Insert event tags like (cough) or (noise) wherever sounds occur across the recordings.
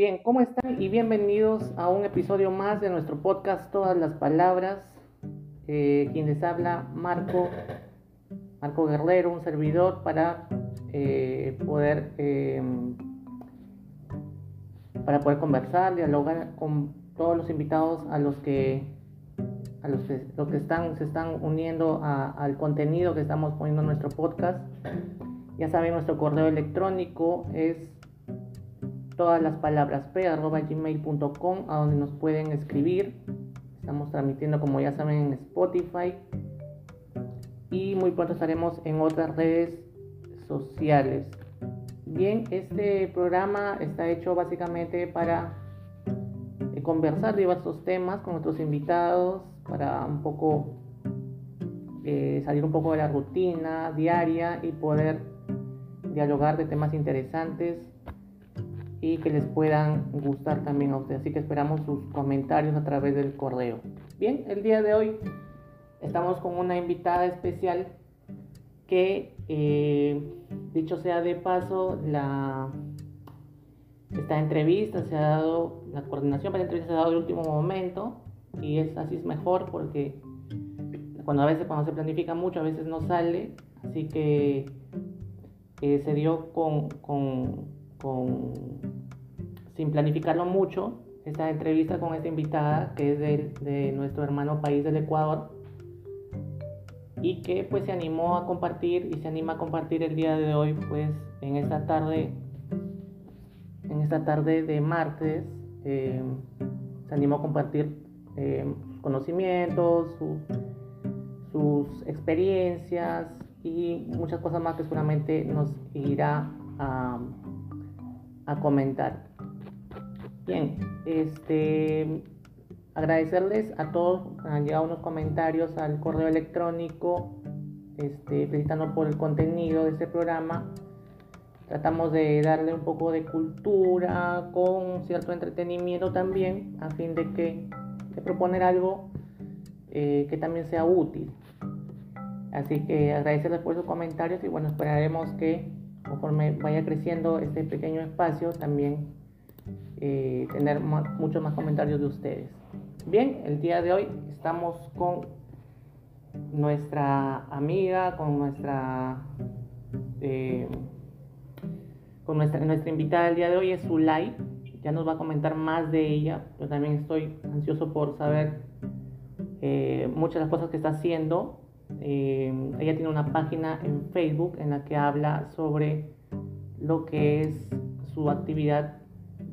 Bien, ¿cómo están? Y bienvenidos a un episodio más de nuestro podcast Todas las Palabras. Eh, quien les habla, Marco, Marco Guerrero, un servidor para eh, poder eh, para poder conversar, dialogar con todos los invitados a los que a los que, los que están, se están uniendo al contenido que estamos poniendo en nuestro podcast. Ya saben, nuestro correo electrónico es todas las palabras p gmail.com a donde nos pueden escribir. Estamos transmitiendo, como ya saben, en Spotify. Y muy pronto estaremos en otras redes sociales. Bien, este programa está hecho básicamente para eh, conversar diversos temas con nuestros invitados, para un poco eh, salir un poco de la rutina diaria y poder dialogar de temas interesantes y que les puedan gustar también a ustedes. Así que esperamos sus comentarios a través del correo. Bien, el día de hoy estamos con una invitada especial que, eh, dicho sea de paso, la, esta entrevista se ha dado, la coordinación para la entrevista se ha dado de último momento y es así es mejor porque cuando a veces cuando se planifica mucho a veces no sale, así que eh, se dio con, con, sin planificarlo mucho esta entrevista con esta invitada que es de, nuestro hermano país del Ecuador y que pues se animó a compartir y se anima a compartir el día de hoy pues en esta tarde en esta tarde de martes eh, se animó a compartir eh, conocimientos sus experiencias y muchas cosas más que seguramente nos irá a, a comentar bien este agradecerles a todos, han llegado unos comentarios al correo electrónico, este, felicitando por el contenido de este programa. Tratamos de darle un poco de cultura con cierto entretenimiento también, a fin de que proponer algo eh, que también sea útil. Así que agradecerles por sus comentarios y bueno, esperaremos que conforme vaya creciendo este pequeño espacio también eh, tener muchos más comentarios de ustedes. Bien, el día de hoy estamos con nuestra amiga, con nuestra, eh, con nuestra, nuestra invitada del día de hoy es Zulay. Ya nos va a comentar más de ella. Yo también estoy ansioso por saber eh, muchas de las cosas que está haciendo. Eh, ella tiene una página en Facebook en la que habla sobre lo que es su actividad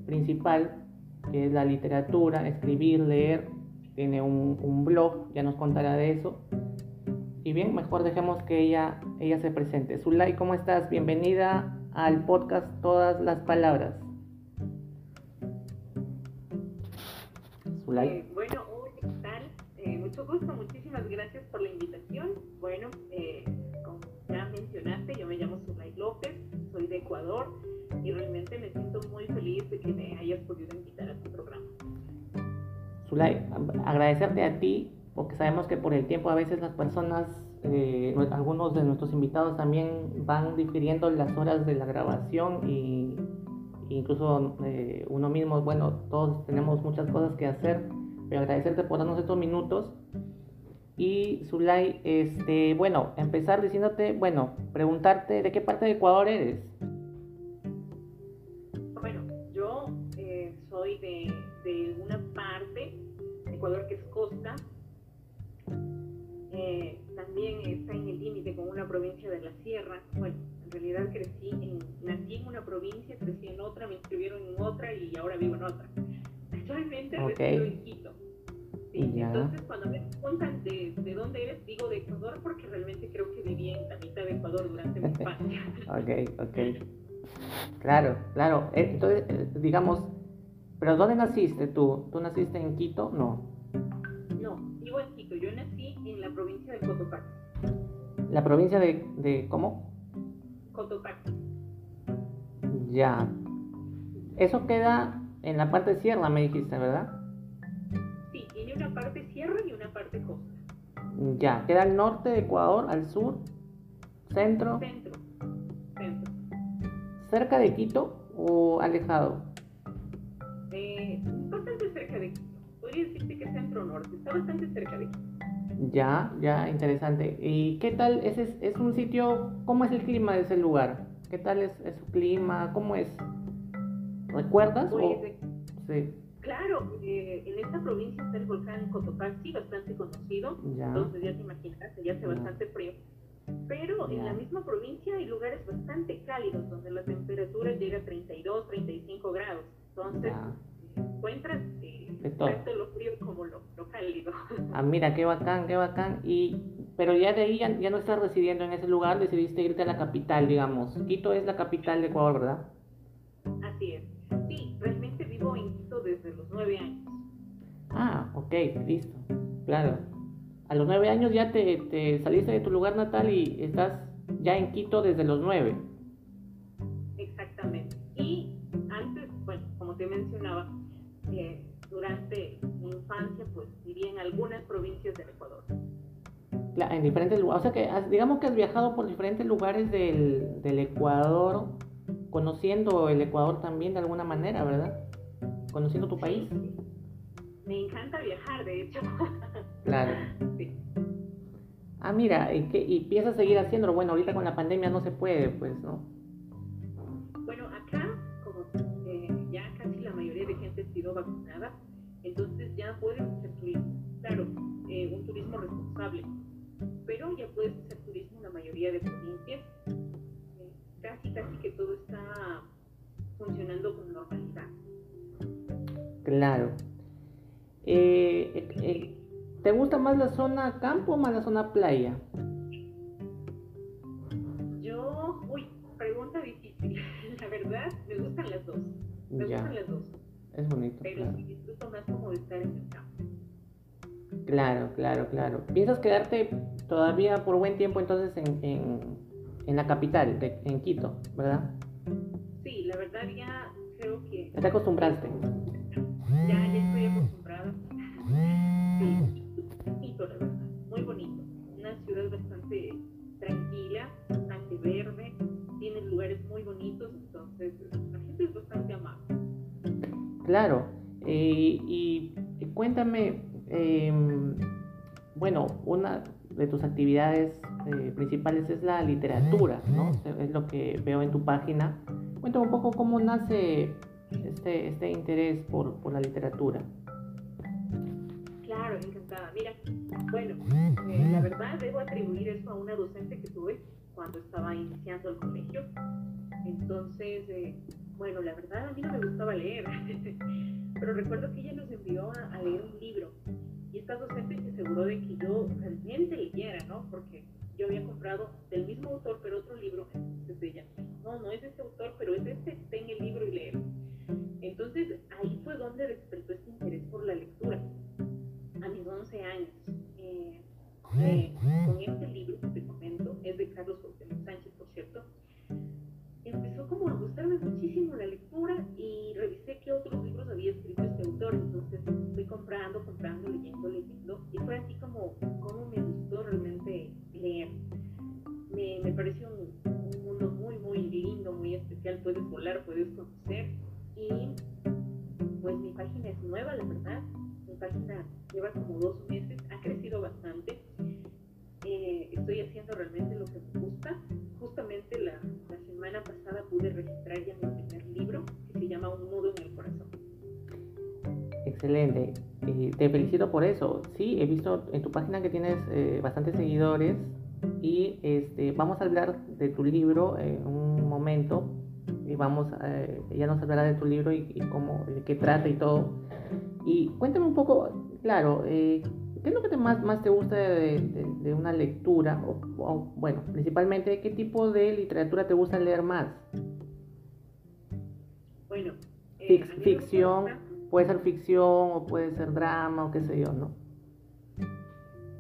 principal que es la literatura, escribir, leer. Tiene un, blog, ya nos contará de eso. Y bien, mejor dejemos que ella, ella se presente. Zulay, ¿cómo estás? Bienvenida al podcast Todas las Palabras. Zulay. Eh, bueno, ¿qué tal? Eh, mucho gusto, muchísimas gracias por la invitación. Bueno, eh, como ya mencionaste, yo me llamo Zulay López, soy de Ecuador y realmente me siento muy feliz de que me hayas podido invitar a tu programa. Zulay, agradecerte a ti porque sabemos que por el tiempo a veces las personas, eh, algunos de nuestros invitados también van difiriendo las horas de la grabación y incluso eh, uno mismo, bueno, todos tenemos muchas cosas que hacer, pero agradecerte por darnos estos minutos. Y Zulay, este, bueno, empezar diciéndote, bueno, preguntarte de qué parte de Ecuador eres. de, una parte, Ecuador que es costa, eh, también está en el límite con una provincia de la sierra. Bueno, en realidad crecí en, nací en una provincia, crecí en otra, me inscribieron en otra y ahora vivo en otra. Actualmente resido en Quito. Entonces, cuando me preguntan de, de, dónde eres, digo de Ecuador porque realmente creo que viví en la mitad de Ecuador durante mi infancia. (laughs) ok, ok. Claro, claro. Entonces, eh, digamos, ¿Pero dónde naciste tú? ¿Tú naciste en Quito? No. No, vivo en Quito. Yo nací en la provincia de Cotopaxi. ¿La provincia de, de cómo? Cotopaxi. Ya. Eso queda en la parte sierra, me dijiste, ¿verdad? Una parte sierra y una parte costa. Ya, queda al norte de Ecuador, al sur, centro. Centro. Centro. ¿Cerca de Quito o alejado? Eh, bastante cerca de Quito. Podría decirte que es centro-norte, está bastante cerca de Quito. Ya, ya, interesante. ¿Y qué tal? ¿Es, es, un sitio, cómo es el clima de ese lugar? ¿Qué tal es, su clima? ¿Cómo es? ¿Recuerdas? Pues, sí. Claro, eh, en esta provincia está el volcán Cotopaxi, bastante conocido, entonces ya te imaginas, ya hace bastante frío. Pero en la misma provincia hay lugares bastante cálidos, donde la temperatura llega a 32, 35 grados. Entonces, encuentras eh, tanto lo frío como lo, cálido. (laughs) Ah, mira, qué bacán, qué bacán. Y, pero ya de ahí ya, ya, no estás residiendo en ese lugar, decidiste irte a la capital, digamos. Quito es la capital de Ecuador, ¿verdad? Así es. Sí, nueve años. Ah, ok, listo. Claro. A los nueve años ya te, te saliste de tu lugar natal y estás ya en Quito desde los nueve. Exactamente. Y antes, bueno, como te mencionaba, eh, durante mi infancia, pues vivía en algunas provincias del Ecuador. en diferentes lugares. O sea que digamos que has viajado por diferentes lugares del, del Ecuador, conociendo el Ecuador también de alguna manera, ¿verdad? Conociendo tu país. Me encanta viajar, de hecho. (laughs) Claro. Sí. Ah, mira, ¿y, qué, ¿y piensas seguir haciéndolo? Bueno, ahorita con la pandemia no se puede, pues, ¿no? Bueno, acá, como eh, ya casi la mayoría de gente ha sido vacunada, entonces ya puedes hacer turismo. Claro, eh, un turismo responsable, pero ya puedes hacer turismo en la mayoría de provincias. Eh, casi, casi que todo está funcionando con normalidad. Claro. Eh, ¿Te gusta más la zona campo o más la zona playa? Yo, uy, pregunta difícil. (laughs) La verdad, me gustan las dos. Me gustan las dos. Es bonito. Pero sí disfruto más como de estar en el campo. Claro, claro, claro. ¿Piensas quedarte todavía por buen tiempo entonces en, en, en la capital, en Quito, verdad? Sí, la verdad ya creo que... ¿Ya te acostumbraste? Ya, ya estoy acostumbrada. Sí muy bonito. Una ciudad bastante tranquila, bastante verde, tiene lugares muy bonitos, entonces la gente es bastante amable. Claro, eh, y cuéntame, em, bueno, una de tus actividades eh, principales es la literatura, ¿no? Es lo que veo en tu página. Cuéntame un poco cómo nace este, este interés por, por la literatura. Claro, encantada. Mira, bueno, eh, la verdad debo atribuir eso a una docente que tuve cuando estaba iniciando el colegio. Entonces, eh, bueno, la verdad a mí no me gustaba leer, (laughs) pero recuerdo que ella nos envió a, leer un libro y esta docente se aseguró de que yo realmente leyera, ¿no? Porque yo había comprado del mismo autor, pero otro libro. Entonces ella, no, no es este autor, pero es este, ten el libro y leer. Entonces ahí fue donde despertó este interés por la lectura a mis 11 años. Eh, eh, con este libro que te comento, es de Carlos Cuauhtémoc Sánchez, por cierto, empezó como a gustarme muchísimo la lectura y revisé qué otros libros había escrito este autor, entonces fui comprando, comprando, leyendo, leyendo, y fue así como, como me gustó realmente leer. Me, me pareció un, un mundo muy, muy lindo, muy especial, puedes volar, puedes conocer, y pues mi página es nueva, la verdad, página lleva como dos meses, ha crecido bastante. Eh, estoy haciendo realmente lo que me gusta. Justamente la, la, semana pasada pude registrar ya mi primer libro que se llama Un nudo en el corazón. Excelente. Eh, te felicito por eso. Sí, he visto en tu página que tienes eh, bastantes seguidores y este, vamos a hablar de tu libro en un momento y vamos, ella nos hablará de tu libro y, y cómo, de qué trata y todo. Y cuéntame un poco, claro, eh, ¿qué es lo que te más, más te gusta de, una lectura? O, bueno, principalmente, ¿qué tipo de literatura te gusta leer más? Bueno, eh, ficción, puede ser ficción o puede ser drama o qué sé yo, ¿no?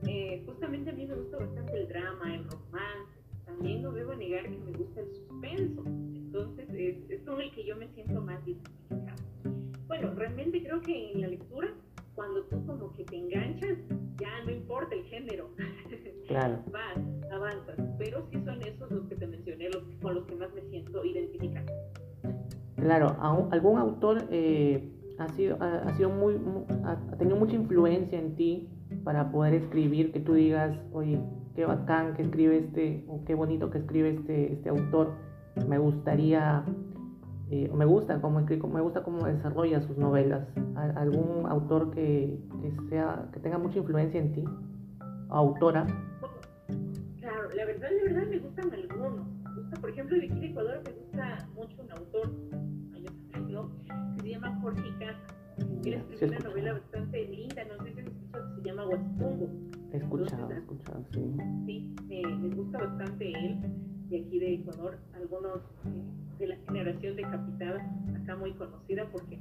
Eh, justamente a mí me gusta bastante el drama, el romance. También no debo negar que me gusta el suspenso. Entonces, es, es con el que yo me siento más identificada. Bueno, realmente creo que en la lectura, cuando tú como que te enganchas, ya no importa el género. (laughs) Claro. Vas, avanzas. Pero sí son esos los que te mencioné, los, con los que más me siento identificada. Claro, ¿algún autor eh, ha sido, ha, sido muy, ha, tenido mucha influencia en ti para poder escribir, que tú digas, oye, qué bacán que escribe este, o qué bonito que escribe este, este autor, me gustaría, eh, me gusta cómo me gusta cómo desarrolla sus novelas, algún autor que, que, sea, que tenga mucha influencia en ti, autora. Claro, la verdad, la verdad me gustan algunos, me gusta, por ejemplo, de aquí de Ecuador me gusta mucho un autor, que se llama Jorge Casa. Él escribió una novela bastante linda, no sé si has escuchado, se llama Huastungo. He escuchado, he escuchado, sí. Sí, me, gusta bastante él, de aquí de Ecuador, algunos eh, de la generación de Capital, acá muy conocida porque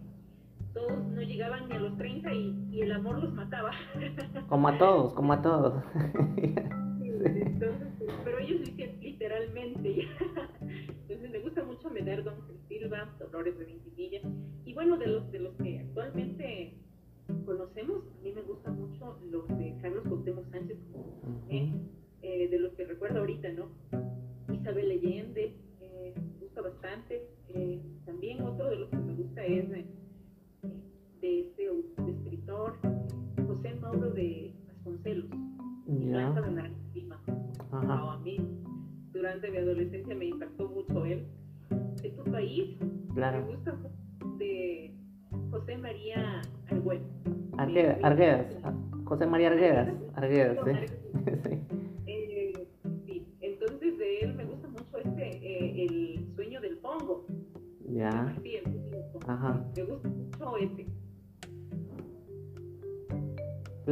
todos no llegaban ni a los 30 y, y el amor los mataba. (laughs) Como a todos, como a todos. Entonces, pero ellos dicen literalmente. (laughs)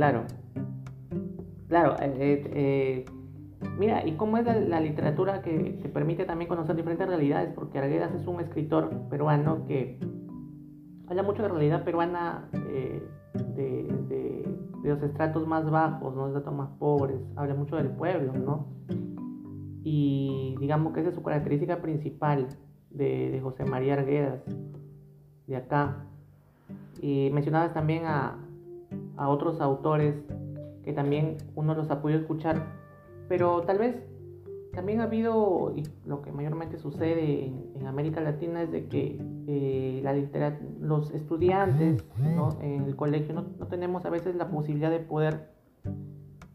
Claro. Claro, eh, eh, eh Mira, ¿y cómo es la, literatura que te permite también conocer diferentes realidades? Porque Arguedas es un escritor peruano que habla mucho de realidad peruana de, los estratos más bajos, los estratos más pobres, habla mucho del pueblo, ¿no? Y digamos que esa es su característica principal de, José María Arguedas, de acá. Y mencionabas también a, a otros autores que también uno los ha podido escuchar. Pero tal vez también ha habido, y lo que mayormente sucede en, América Latina es de que eh, la los estudiantes en el colegio no, tenemos a veces la posibilidad de poder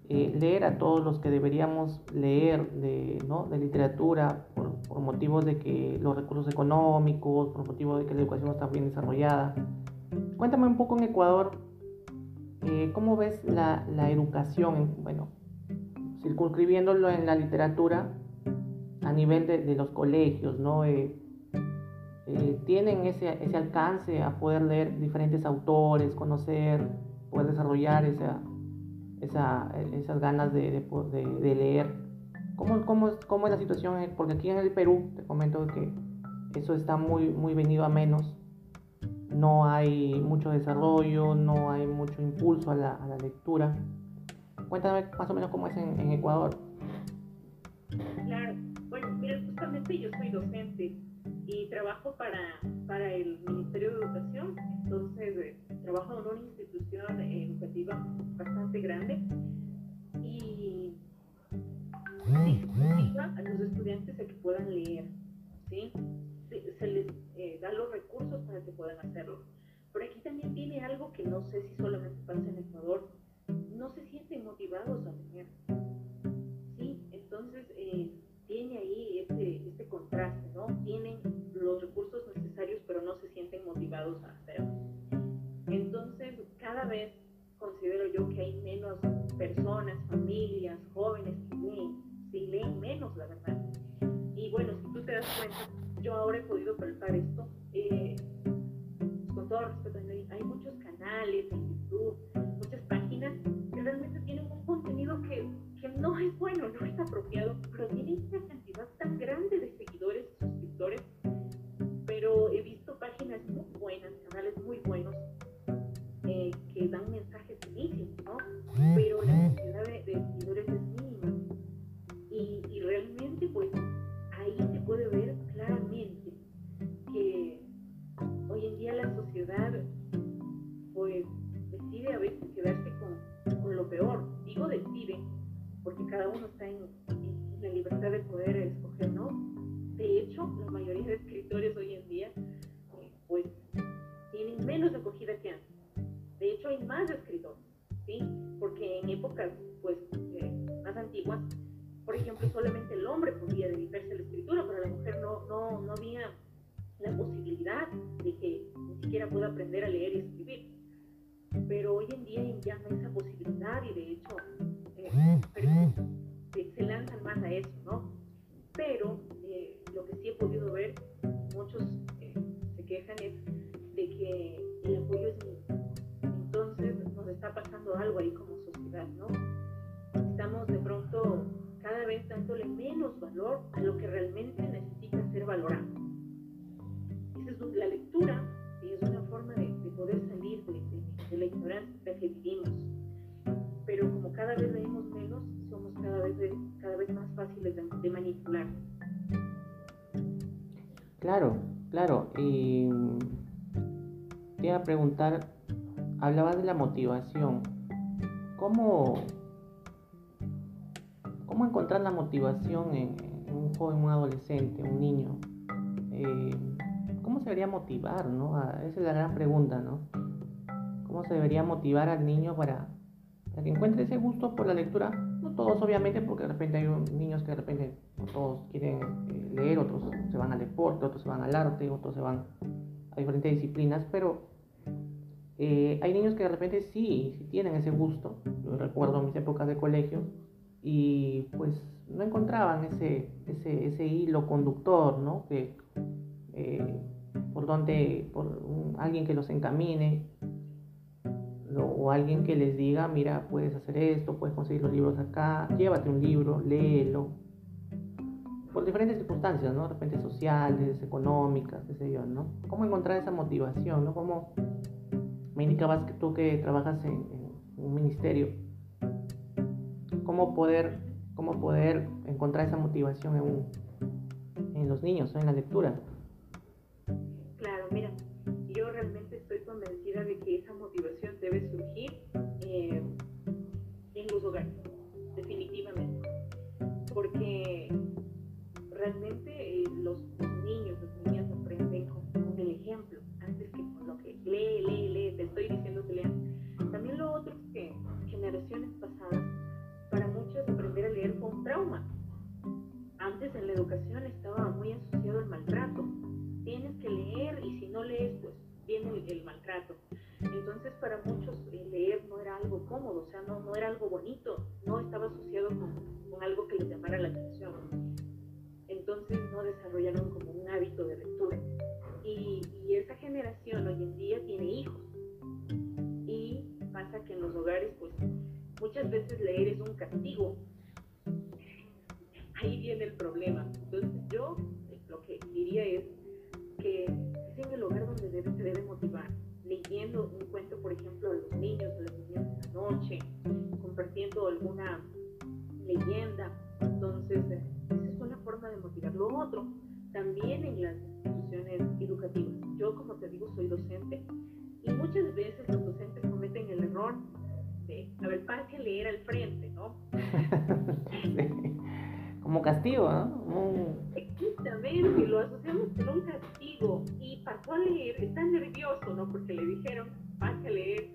eh, leer a todos los que deberíamos leer de, de literatura por, por, motivos de que los recursos económicos, por motivos de que la educación no está bien desarrollada. Cuéntame un poco en Ecuador, eh, ¿cómo ves la, la educación? bueno, circunscribiéndolo en la literatura a nivel de, los colegios, ¿no? Eh, eh, tienen ese, ese, alcance a poder leer diferentes autores, conocer, poder desarrollar esa, esa, esas ganas de, de, leer. ¿Cómo, cómo, ¿Cómo, es la situación? Porque aquí en el Perú, te comento que eso está muy, muy venido a menos. No hay mucho desarrollo, no hay mucho impulso a la, a la lectura. Cuéntame más o menos cómo es en, Ecuador. Claro, bueno, mira, justamente yo soy docente y trabajo para, para el Ministerio de Educación, entonces eh, trabajo en una institución educativa bastante grande y se a los estudiantes a que puedan leer, ¿sí? Se, les eh, da los recursos para que puedan hacerlo. Pero aquí también viene algo que no sé si solamente pasa en Ecuador, no se sienten motivados a leer. ¿sí? Entonces, eh, tiene ahí este, este contraste, ¿no? Tienen los recursos necesarios, pero no se sienten motivados a hacerlo. Entonces, cada vez considero yo que hay menos personas, familias, jóvenes que leen, sí leen menos, la verdad. Y bueno, si tú te das cuenta, yo ahora he podido palpar esto, eh, con todo respeto, hay muchos canales en YouTube, muchas páginas realmente tienen un contenido que, que no es bueno, no es apropiado, pero tienen una cantidad tan grande de seguidores y suscriptores. Pero he cada uno está en, la libertad de poder escoger, ¿no? De hecho, la mayoría de escritores hoy en día, eh, pues, tienen menos acogida que antes. De hecho, hay más escritores, ¿sí? Porque en épocas pues, eh, más antiguas, por ejemplo, solamente el hombre podía dedicarse a la escritura, pero la mujer no, no, no había la posibilidad de que ni siquiera pueda aprender a leer y escribir. Pero hoy en día ya no hay esa posibilidad y de hecho se lanzan más a eso, ¿no? Preguntar, hablabas de la motivación. ¿Cómo, cómo encontrar la motivación en, un joven, un adolescente, un niño? Eh, ¿Cómo se debería motivar? ¿no? Ah, esa es la gran pregunta, ¿no? ¿Cómo se debería motivar al niño para, para que encuentre ese gusto por la lectura? No todos, obviamente, porque de repente hay niños que de repente todos quieren eh, leer, otros se van al deporte, otros se van al arte, otros se van a diferentes disciplinas, pero eh, hay niños que de repente sí, tienen ese gusto. Yo recuerdo mis épocas de colegio y pues no encontraban ese, ese, ese hilo conductor, ¿no? Que, eh, por donde, por alguien que los encamine, o alguien que les diga, mira, puedes hacer esto, puedes conseguir los libros acá, llévate un libro, léelo, por diferentes circunstancias, ¿no? De repente sociales, económicas, qué sé yo, ¿no? ¿Cómo encontrar esa motivación, ¿no? ¿Cómo me indicabas que tú que trabajas en, un ministerio, cómo poder, cómo poder encontrar esa motivación en, en los niños, en la lectura? Claro, mira, yo realmente estoy convencida de que esa motivación debe surgir eh, en los hogares, definitivamente. Porque realmente pasó a leer, está nervioso, ¿no? Porque le dijeron, pase a leer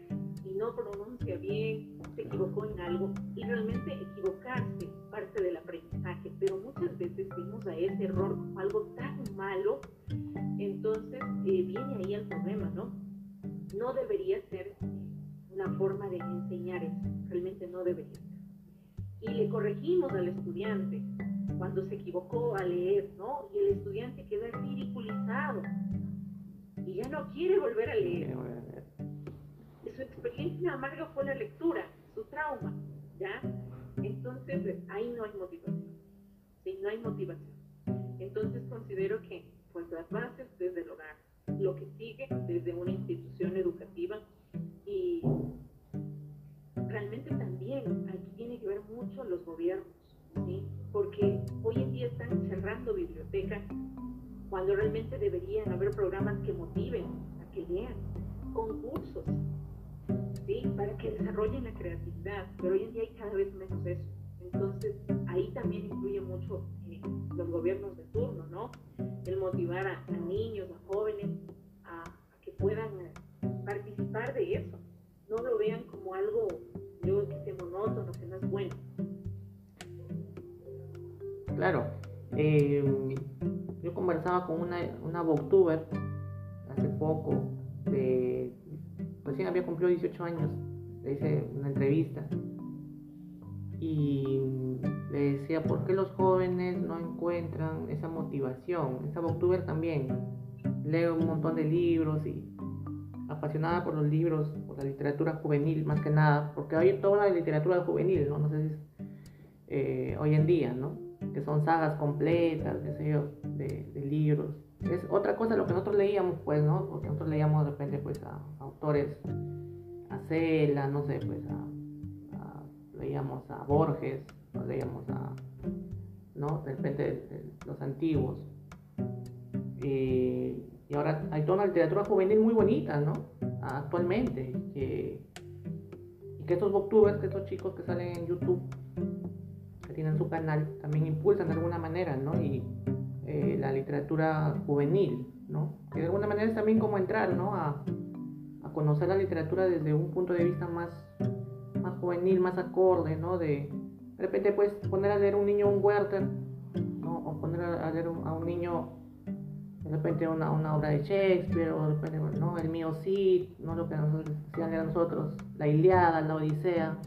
y no pronuncia bien, se equivocó en algo y realmente equivocarse parte del aprendizaje, pero muchas veces vimos a ese error como algo tan malo, entonces eh, viene ahí el problema, ¿no? No debería ser una forma de enseñar eso, realmente no debería ser. Y le corregimos al estudiante cuando se equivocó a leer, ¿no? Y el estudiante queda ridiculizado y ya no quiere volver a leer su experiencia amarga fue la lectura, su trauma, ¿ya? Entonces, ahí no hay motivación, ¿sí? No hay motivación. Entonces, considero que, pues, las bases desde el hogar, lo que sigue desde una institución educativa y realmente también aquí tiene que ver mucho los gobiernos, ¿sí? Porque hoy en día están cerrando bibliotecas cuando realmente deberían haber programas que motiven a que lean, concursos, para que desarrollen la creatividad, pero hoy en día hay cada vez menos eso. Entonces, ahí también influye mucho eh, los gobiernos de turno, ¿no? El motivar a, niños, a jóvenes, a, que puedan participar de eso. No lo vean como algo, yo que sé, monótono, que no es bueno. Claro. Eh, yo conversaba con una, una booktuber hace poco, de, recién había cumplido 18 años, le hice una entrevista y le decía, ¿por qué los jóvenes no encuentran esa motivación? Esa booktuber también lee un montón de libros y apasionada por los libros, por la literatura juvenil más que nada, porque hay toda la literatura juvenil, ¿no? No sé si es, eh, hoy en día, ¿no? Que son sagas completas, qué sé yo, de, libros. Es otra cosa lo que nosotros leíamos, pues, ¿no? Porque nosotros leíamos de repente, pues, a, autores, a Cela, no sé, pues, a, leíamos a Borges, leíamos a, ¿no? De repente los antiguos. Eh, y ahora hay toda una literatura juvenil muy bonita, ¿no? Actualmente. y que estos booktubers, que estos chicos que salen en YouTube, que tienen su canal, también impulsan de alguna manera, ¿no? Eh, la literatura juvenil, ¿no? Que de alguna manera es también como entrar, ¿no? A, conocer la literatura desde un punto de vista más, más juvenil, más acorde, ¿no? De, de repente puedes poner a leer un niño un Werther, ¿no? O poner a, leer a un niño de repente una, una obra de Shakespeare, o de repente, ¿no? El mío sí, no lo que nosotros decían a nosotros, la Iliada, la Odisea.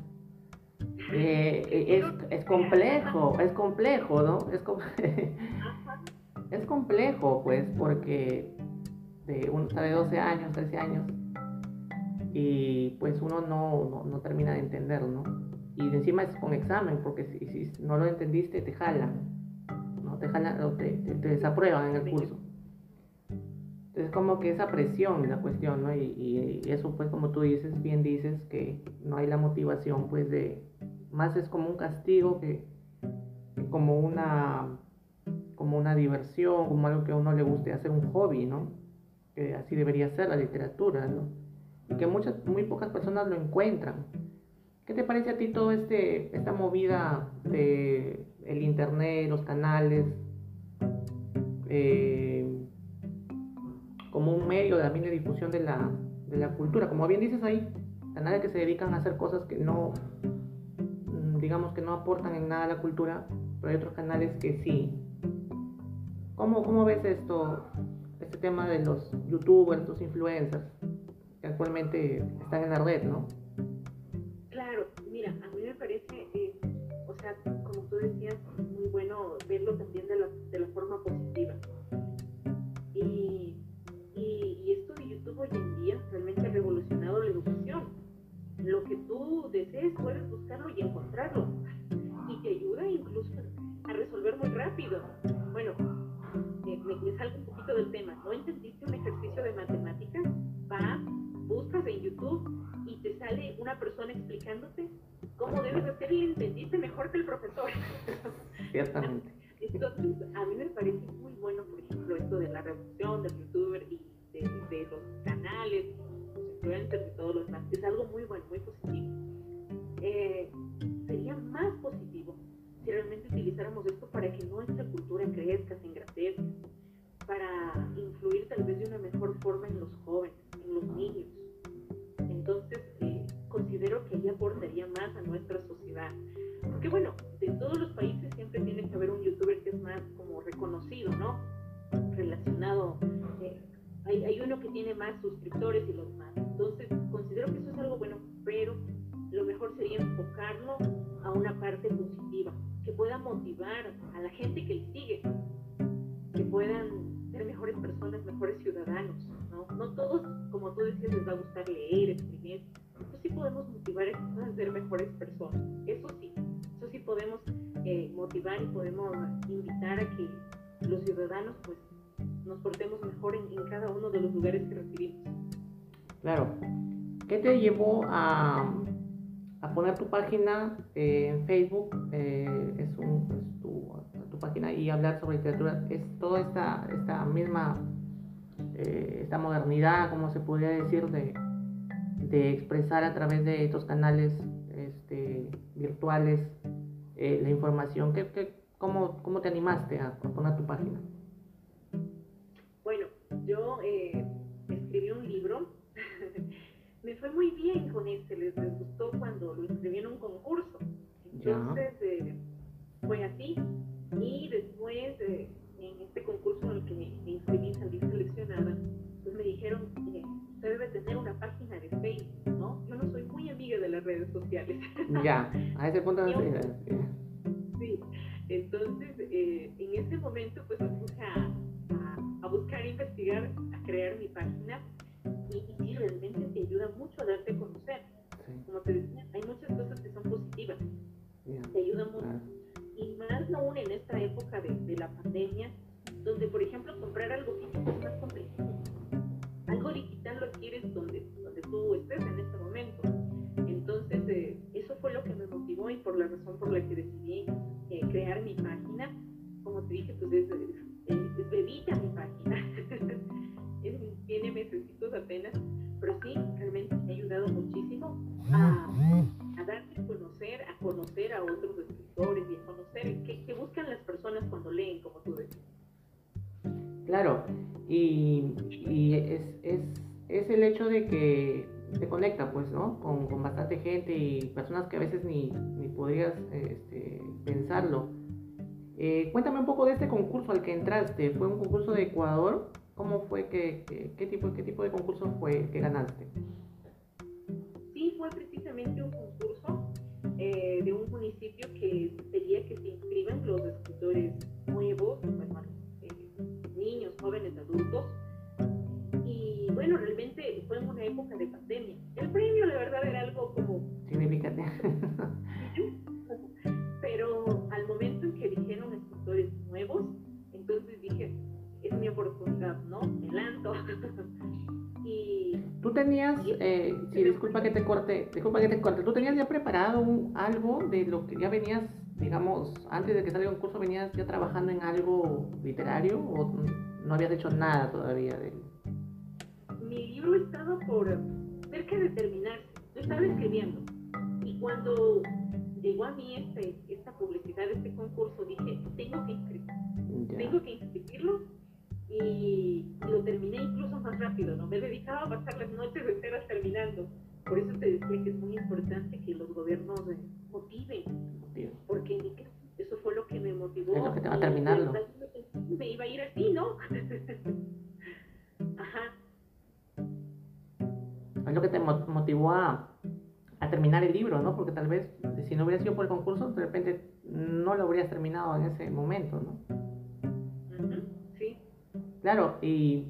Eh, eh, es, es, complejo, es complejo, ¿no? Es, (laughs) es complejo, pues, porque de, uno está de 12 años, 13 años, y pues uno no, no, termina de entenderlo, ¿no? Y encima es con examen, porque si, si no lo entendiste, te jalan, ¿no? Te jalan, te, te desaprueban en el curso. Es como que esa presión la cuestión, ¿no? Y, eso pues como tú dices, bien dices, que no hay la motivación pues de, más es como un castigo que, como una, como una diversión, como algo que a uno le guste hacer un hobby, ¿no? Así debería ser la literatura, ¿no? Y que muchas, muy pocas personas lo encuentran. ¿Qué te parece a ti todo este, esta movida de el internet, los canales? Eh, como un medio también de difusión de la, de la cultura. Como bien dices ahí, canales que se dedican a hacer cosas que no, digamos que no aportan en nada a la cultura, pero hay otros canales que sí. ¿Cómo, cómo ves esto, este tema de los youtubers, los influencers, que actualmente están en la red, no? Desees puedes buscarlo y encontrarlo. Y te ayuda incluso a resolver muy rápido. Bueno, me, me salgo un poquito del tema. ¿No entendiste un ejercicio de matemáticas? Vas, buscas en YouTube y te sale una persona explicándote cómo debes hacer y entendiste mejor que el profesor. (laughs) Ciertamente. Entonces, hay, uno que tiene más suscriptores y los más. Entonces, considero que eso es algo bueno, pero lo mejor sería enfocarlo a una parte positiva, que pueda motivar a la gente que le sigue, que puedan ser mejores personas, mejores ciudadanos. No, no todos, como tú decías, les va a gustar leer, escribir. Nosotros sí podemos motivar a ser mejores personas. Eso sí, eso sí podemos eh, motivar y podemos invitar a que los ciudadanos pues nos portemos mejor en, cada uno de los lugares que recibimos. Claro. ¿Qué te llevó a, a poner tu página en Facebook? Eh, es, un, tu, tu, página y hablar sobre literatura. Es toda esta, esta misma, eh, esta modernidad, como se podría decir, de, de expresar a través de estos canales este, virtuales eh, la información. ¿Qué, qué, cómo, ¿Cómo te animaste a poner tu página? Yo eh, escribí un libro. (laughs) muy bien con este, les, gustó cuando lo inscribí en un concurso. Entonces eh, fue así. Y después, eh, en este concurso en el que me, inscribí, salí seleccionada, pues me dijeron, que usted debe tener una página de Facebook, ¿no? Yo no soy muy amiga de las redes sociales. (laughs) Ya, a ese punto no Sí, entonces eh, en ese momento pues me puse a, a, buscar, a investigar, a crear mi página y, y, realmente te ayuda mucho a darte a conocer. Como te decía, hay muchas cosas que son positivas, te ayuda mucho. Y más aún en esta época de, de, la pandemia, donde por ejemplo comprar algo físico es más complicado. Algo digital lo adquieres donde, donde tú estés en este momento. Entonces, eh, eso fue lo que me motivó y por la razón por la que decidí eh, crear mi página. Como te dije, pues es, bebita mi página. (laughs) tiene meses apenas, pero sí, realmente me ha ayudado muchísimo a, a darme a conocer, a conocer a otros escritores y a conocer qué, buscan las personas cuando leen, como tú decías. Claro, y, y es, es, es el hecho de que te conecta, pues, ¿no? Con, con, bastante gente y personas que a veces ni, ni podrías este, pensarlo. Eh, cuéntame un poco de este concurso al que entraste. ¿Fue un concurso de Ecuador? ¿Cómo fue que, qué, tipo, qué tipo de concurso fue que ganaste? Sí, fue precisamente un concurso eh, de un municipio que pedía que se inscriban los escritores nuevos, eh, niños, jóvenes, adultos, y bueno, realmente fue en una época de pandemia. El premio, la verdad, era algo como... Significante. (laughs) tenías, eh, sí, disculpa que te corte, disculpa que te corte, ¿tú tenías ya preparado algo de lo que ya venías, digamos, antes de que saliera un curso, venías ya trabajando en algo literario o no habías hecho nada todavía de mi libro estaba por cerca de terminarse. Yo estaba escribiendo. Y cuando llegó a mí este, esta publicidad, este concurso, dije, tengo que inscribirlo. Tengo que inscribirlo. Y lo terminé incluso más rápido, ¿no? Me dedicaba a pasar las noches enteras terminando. Por eso te decía que es muy importante que los gobiernos eh, motiven. Porque eso fue lo que me motivó. Es lo que te va a terminarlo. Me iba a ir así, ¿no? (laughs) Ajá es lo que te motivó a, terminar el libro, ¿no? Porque tal vez si no hubiera sido por el concurso, de repente no lo habrías terminado en ese momento, ¿no? Sí. Claro, y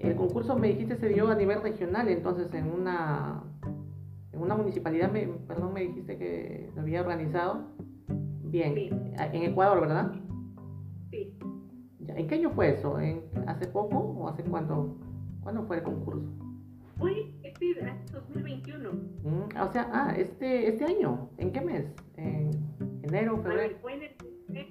el concurso me dijiste se dio a nivel regional, entonces en una en una municipalidad, me, perdón, me dijiste que lo había organizado. Bien, en Ecuador, ¿verdad? Sí. ¿En qué año fue eso? ¿En, ¿Hace poco o hace cuánto? ¿Cuándo fue el concurso? Fue este 2021. Mm, o sea, ah, este, este año. ¿En qué mes? ¿En enero, febrero? Fue en el,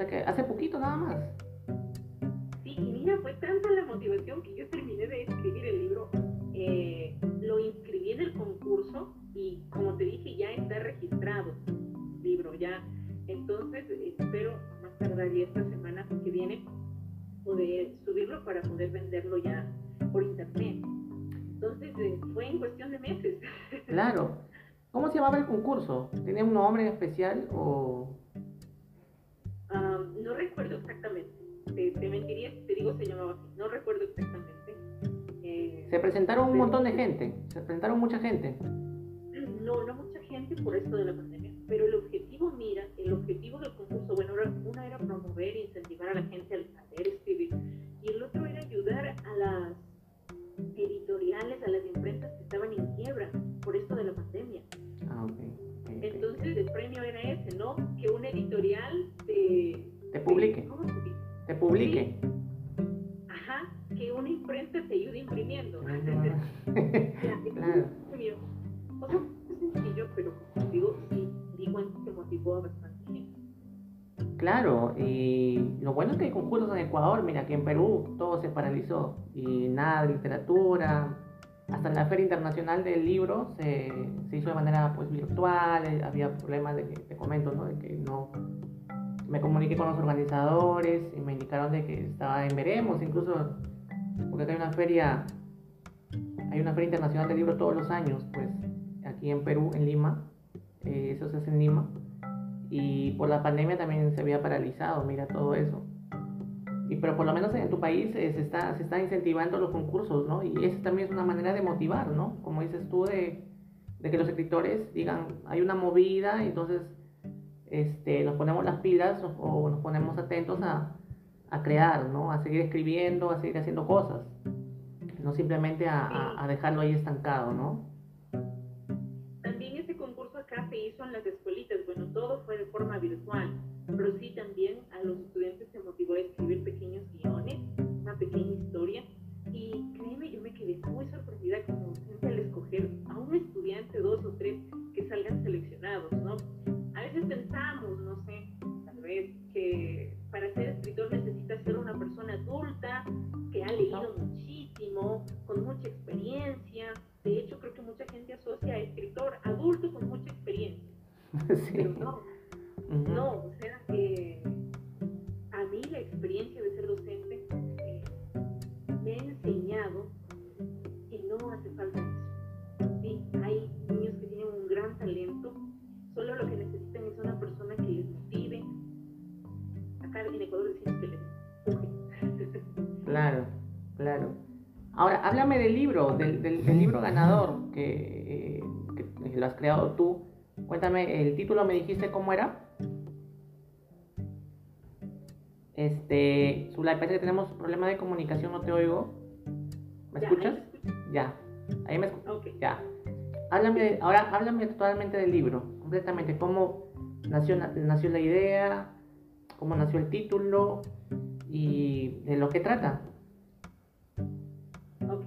sea que hace poquito nada más. Sí, y mira, fue tanta la motivación que yo terminé de escribir el libro. Eh, lo inscribí en el concurso y como te dije, ya está registrado el libro, ya. Entonces, espero más tarde esta semana que viene poder subirlo para poder venderlo ya por internet. Entonces eh, fue en cuestión de meses. (laughs) Claro. ¿Cómo se llamaba el concurso? ¿Tenía un nombre especial o...? No recuerdo exactamente. Te, mentiría si te digo se llamaba así. No recuerdo exactamente. Eh, ¿Se presentaron un montón de gente? ¿Se presentaron mucha gente? No, no mucha gente por esto de la pandemia. Pero el objetivo, mira, el objetivo del concurso, bueno, una era promover e incentivar a la gente al saber escribir y el otro era ayudar a las editoriales, a las imprentas que estaban en quiebra por esto de la pandemia. Ah, Entonces el premio ese, ¿no? Que un editorial te... Te publique. ¿Cómo se dice? Te publique. Ajá, que una imprenta te ayude imprimiendo. (laughs) (laughs) claro. O sea, es sencillo, pero como digo, sí, digo que motivó a bastante gente. Claro, y lo bueno es que hay concursos en Ecuador, mira, que en Perú todo se paralizó y nada de literatura, hasta la Feria Internacional del Libro se, hizo de manera pues virtual, eh, había problemas de que, te comento, ¿no? De que no, me comuniqué con los organizadores y me indicaron de que estaba en veremos, incluso porque hay una feria, hay una feria internacional del libro todos los años, pues aquí en Perú, en Lima, eh, eso se hace en Lima, y por la pandemia también se había paralizado, mira todo eso. Y pero por lo menos en tu país eh, se, está, se está incentivando los concursos, ¿no? Y eso también es una manera de motivar, ¿no? Como dices tú, de, de que los escritores digan, hay una movida, entonces este, nos ponemos las pilas o, nos ponemos atentos a, a, crear, ¿no? A seguir escribiendo, a seguir haciendo cosas, no simplemente a, a, dejarlo ahí estancado, ¿no? También ese concurso acá se hizo en las escuelitas, bueno, todo fue de forma virtual, pero sí también título me dijiste cómo era. Este, Zulay, parece que tenemos problema de comunicación, no te oigo. ¿Me escuchas? Ya. Ahí me escuchas. Ya. Háblame, ahora háblame totalmente del libro, completamente. ¿Cómo nació, nació la idea? ¿Cómo nació el título? Y de lo que trata. Ok.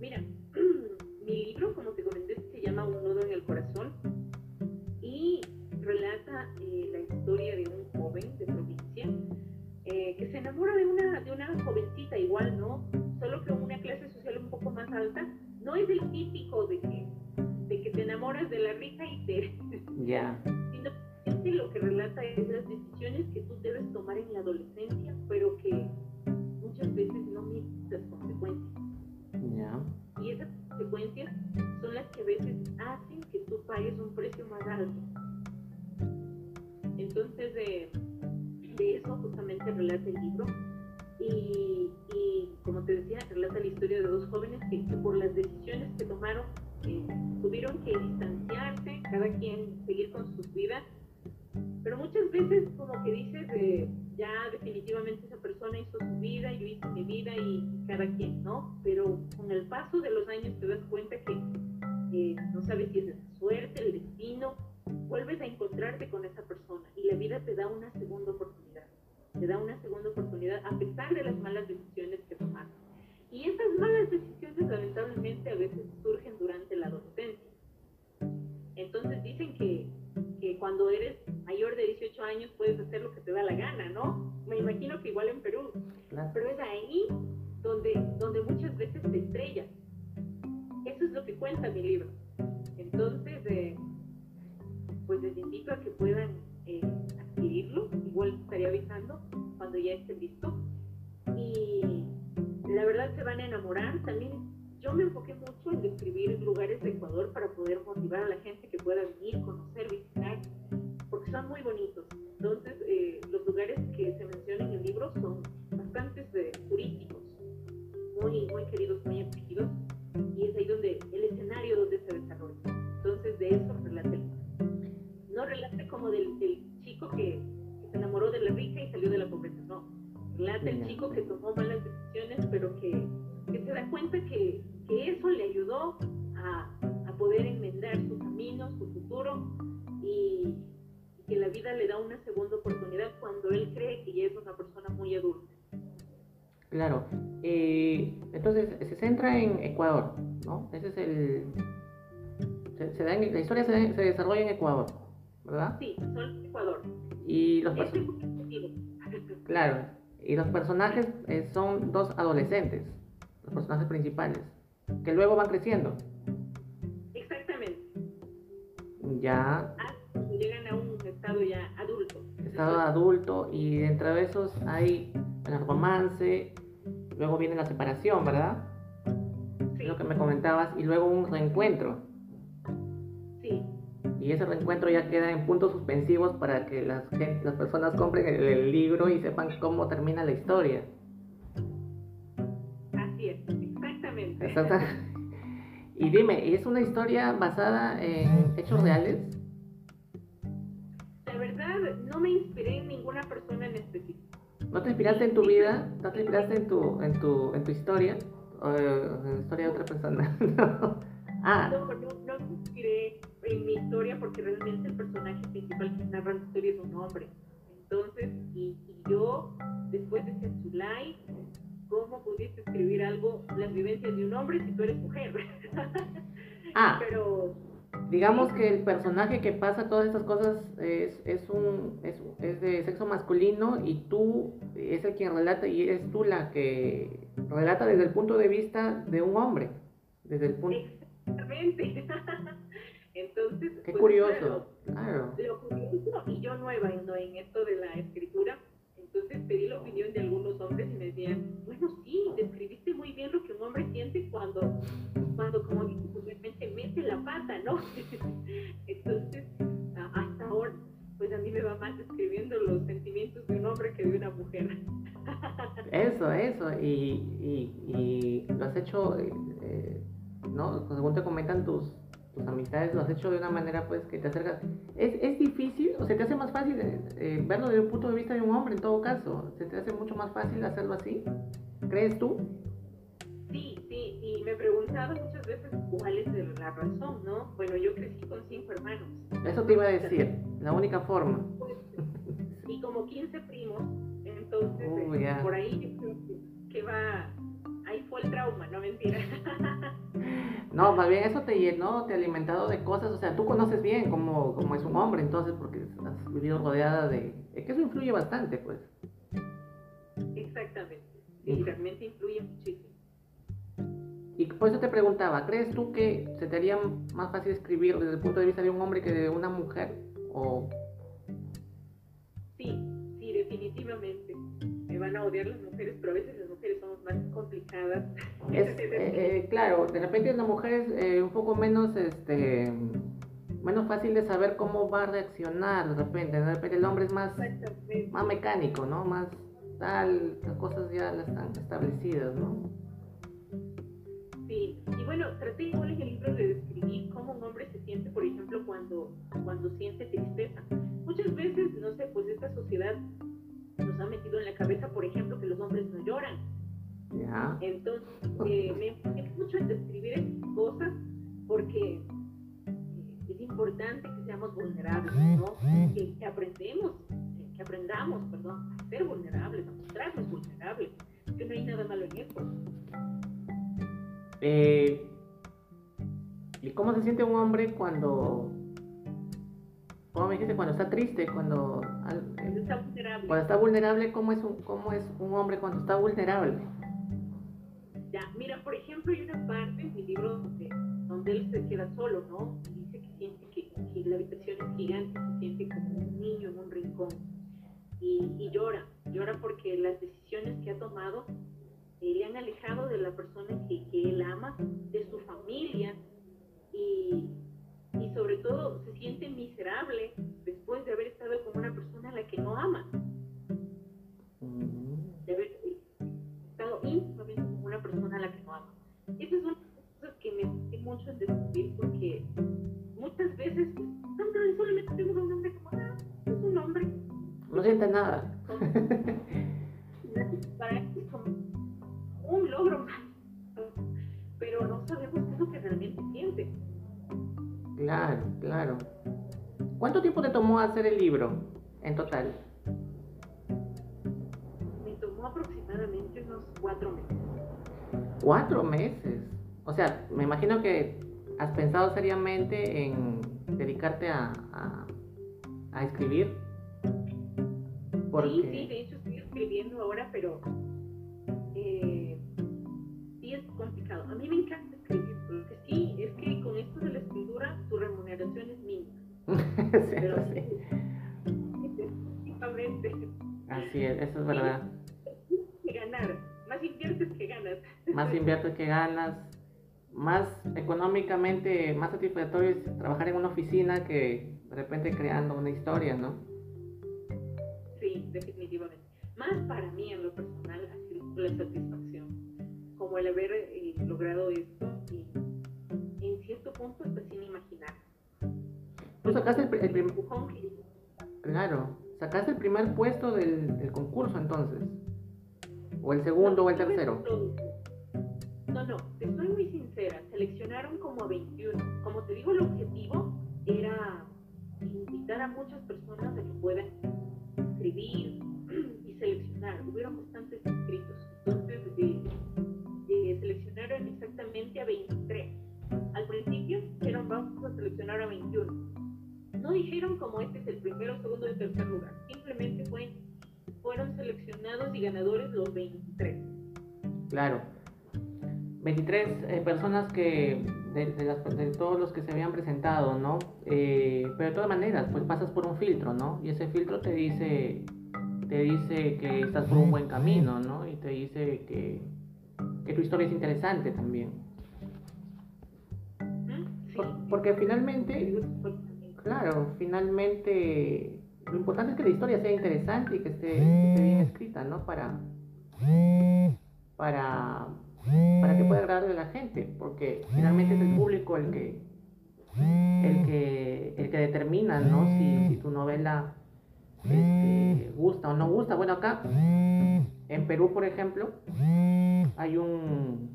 Mira, (clears throat) mi libro, como te comenté, se llama Un nudo en el corazón relata eh, la historia de un joven de provincia eh, que se enamora de una, de una jovencita igual, ¿no? Solo que una clase social un poco más alta. No es el típico de que, de que te enamoras de la rica y te... Ya. (laughs) Lo que relata es las decisiones que tú debes tomar en la adolescencia, pero que muchas veces no mides las consecuencias. Ya. Y esas consecuencias son las que a veces hacen que tú pagues un precio más alto. Entonces, eh, de eso justamente relata el libro. Y, como te decía, relata la historia de dos jóvenes que, por las decisiones que tomaron eh, tuvieron que distanciarse, cada quien seguir con sus vidas. Pero muchas veces como que dices, eh, ya definitivamente esa persona hizo su vida, yo hice mi vida y cada quien, ¿no? Pero con el paso de los años te das cuenta que eh, no sabes si es la suerte, el destino, vuelves a encontrarte con esa persona y la vida te da una segunda oportunidad. Te da una segunda oportunidad a pesar de las malas decisiones que tomaste. Y esas malas decisiones lamentablemente a veces surgen durante la adolescencia. Entonces dicen que, que cuando eres mayor de 18 años puedes hacer lo que te da la gana, ¿no? Me imagino que igual en Perú. Pero es ahí donde, donde muchas veces te estrellas. Eso es lo que cuenta mi libro. Entonces, eh, pues les invito a que puedan eh, adquirirlo. Igual estaría avisando cuando ya esté listo. Y la verdad se van a enamorar. También yo me enfoqué mucho en describir lugares de Ecuador para poder motivar a la gente que pueda venir, conocer, visitar, porque son muy bonitos. Entonces, eh, los lugares que se mencionan en el libro son bastante eh, turísticos, muy, muy queridos, muy acogidos, y es ahí donde el escenario donde se desarrolla. Entonces, de eso relata el no relata como del, del chico que, se enamoró de la rica y salió de la pobreza, no. Relata el chico que tomó malas decisiones, pero que, que se da cuenta que, que eso le ayudó a, a, poder enmendar su camino, su futuro y, que la vida le da una segunda oportunidad cuando él cree que ya es una persona muy adulta. Claro. Eh, entonces, se centra en Ecuador, ¿no? Ese es el... Se, da en, la historia se, se desarrolla en Ecuador. ¿Verdad? Sí, son Ecuador. Y los personajes. (laughs) Claro, y los personajes eh, son dos adolescentes, los personajes principales, que luego van creciendo. Exactamente. Ya. Ah, llegan a un estado ya adulto. Estado adulto, y dentro de esos hay el romance, luego viene la separación, ¿verdad? Sí. Lo que me comentabas, y luego un reencuentro. Sí. Y ese reencuentro ya queda en puntos suspensivos para que las, las personas compren el, el libro y sepan cómo termina la historia. Así es, exactamente. (laughs) Y dime, ¿es una historia basada en hechos reales? La verdad, no me inspiré en ninguna persona en específico. ¿No te inspiraste en tu vida? ¿No te inspiraste en tu, en tu, en tu historia? ¿O en la historia de otra persona? (laughs) no. Ah. No, no, no me inspiré en mi historia porque realmente el personaje principal que narra la historia es un hombre. Entonces, y, y yo, después de Zulay, ¿cómo pudiste escribir algo, las vivencias de un hombre si tú eres mujer? (laughs) ah, pero digamos que el personaje que pasa todas estas cosas es, es un es, es, de sexo masculino y tú es el quien relata y eres tú la que relata desde el punto de vista de un hombre desde el punto exactamente (laughs) entonces qué pues, curioso claro, lo curioso y yo nueva en, esto de la escritura entonces pedí la opinión de algunos hombres y me decían, bueno, sí, describiste muy bien lo que un hombre siente cuando, cuando como simplemente mete la pata, ¿no? (laughs) Entonces, hasta ahora, pues a mí me va más describiendo los sentimientos de un hombre que de una mujer. (laughs) Eso, eso, y, y, y lo has hecho, eh, ¿no? Según te comentan tus, tus amistades lo has hecho de una manera pues que te acercas. Es, es difícil, o se te hace más fácil eh, eh, verlo desde un punto de vista de un hombre en todo caso. Se te hace mucho más fácil hacerlo así. ¿Crees tú? Sí, sí, y me he preguntado muchas veces cuál es la razón, ¿no? Bueno, yo crecí con cinco hermanos. Eso te iba a decir, la única forma. Y como 15 primos, entonces eh, por ahí yo creo que va ahí fue el trauma, no mentira. (laughs) no, más bien eso te llenó, te ha alimentado de cosas, o sea, tú conoces bien cómo, cómo es un hombre, entonces, porque has vivido rodeada de... Es que eso influye bastante, pues. Exactamente, y realmente influye muchísimo. Y por eso te preguntaba, ¿crees tú que se te haría más fácil escribir desde el punto de vista de un hombre que de una mujer? O... Sí, sí, definitivamente. Van a odiar las mujeres, pero a veces somos más complicadas. Eh, eh, claro, de repente una mujer es eh, un poco menos, este, menos fácil de saber cómo va a reaccionar de repente. De repente el hombre es más, más mecánico, ¿no? Más tal, las cosas ya las están establecidas, ¿no? Sí, y bueno, traté igual en el libro de describir cómo un hombre se siente, por ejemplo, cuando, cuando siente tristeza. Muchas veces, no sé, pues esta sociedad nos ha metido en la cabeza, por ejemplo, que los hombres no lloran. Entonces, eh, me enfoqué mucho en describir estas cosas porque eh, es importante que seamos vulnerables, ¿no? Que, aprendemos, que aprendamos, perdón, a ser vulnerables, a mostrarnos vulnerables, que no hay nada malo en eso. Eh, ¿Y cómo se siente un hombre cuando ¿Cómo me dijiste? Cuando está triste, cuando, está vulnerable. Cuando está vulnerable, ¿cómo es, un, ¿cómo es un hombre cuando está vulnerable? Ya, mira, por ejemplo, hay una parte en mi libro donde, donde él se queda solo, ¿no? Y dice que siente que, que, la habitación es gigante, se siente como un niño en un rincón. Y, y llora, llora porque las decisiones que ha tomado eh, le han alejado de la persona que, que él ama, de su familia, y, y sobre todo se siente miserable después de haber estado con una persona a la que no ama. De haber estado íntimamente con una persona a la que no ama. Esas son cosas que me metí mucho en descubrir porque muchas veces pues, solamente tengo un hombre como, ah, es un hombre. No siente nada. (laughs) Para él es como un logro más. Pero no sabemos qué es lo que realmente siente. Claro, claro. ¿Cuánto tiempo te tomó hacer el libro en total? Me tomó aproximadamente unos cuatro meses. ¿Cuatro meses? O sea, me imagino que has pensado seriamente en dedicarte a, a, escribir. Sí, sí, de hecho estoy escribiendo ahora, pero eh, sí es complicado. A mí me encanta es mínima. (laughs) Pero sí. Así es, eso es verdad. Y ganar, más inviertes más inviertes que ganas, más económicamente, más satisfactorio es trabajar en una oficina que de repente creando una historia, ¿no? Sí, definitivamente. Más para mí en lo personal ha sido la satisfacción, como el haber eh, logrado esto y en cierto punto. Tú sacaste el, primer... Claro, sacaste el primer puesto del, del concurso entonces. ¿O el segundo o el tercero? No, no, te soy muy sincera, seleccionaron como 21. Como te digo, el objetivo era invitar a muchas personas a que puedan escribir y seleccionar. Hubieron bastantes inscritos. Entonces, eh, eh, seleccionaron exactamente a 23. Al principio dijeron, vamos a seleccionar a 21. No dijeron como este es el primero, segundo y tercer lugar. Simplemente fue, fueron seleccionados y ganadores los 23. Claro. 23 eh, personas que de, de, todos los que se habían presentado, ¿no? Eh, pero de todas maneras, pues pasas por un filtro, ¿no? Y ese filtro te dice, te dice que estás por un buen camino, ¿no? Y te dice que, que tu historia es interesante también. porque finalmente, claro, finalmente lo importante es que la historia sea interesante y que esté, que esté bien escrita, ¿no? Para, para para que pueda agradarle a la gente, porque finalmente es el público el que el que, el que determina ¿no? si, tu novela este, gusta o no gusta. Bueno, acá en Perú, por ejemplo, hay un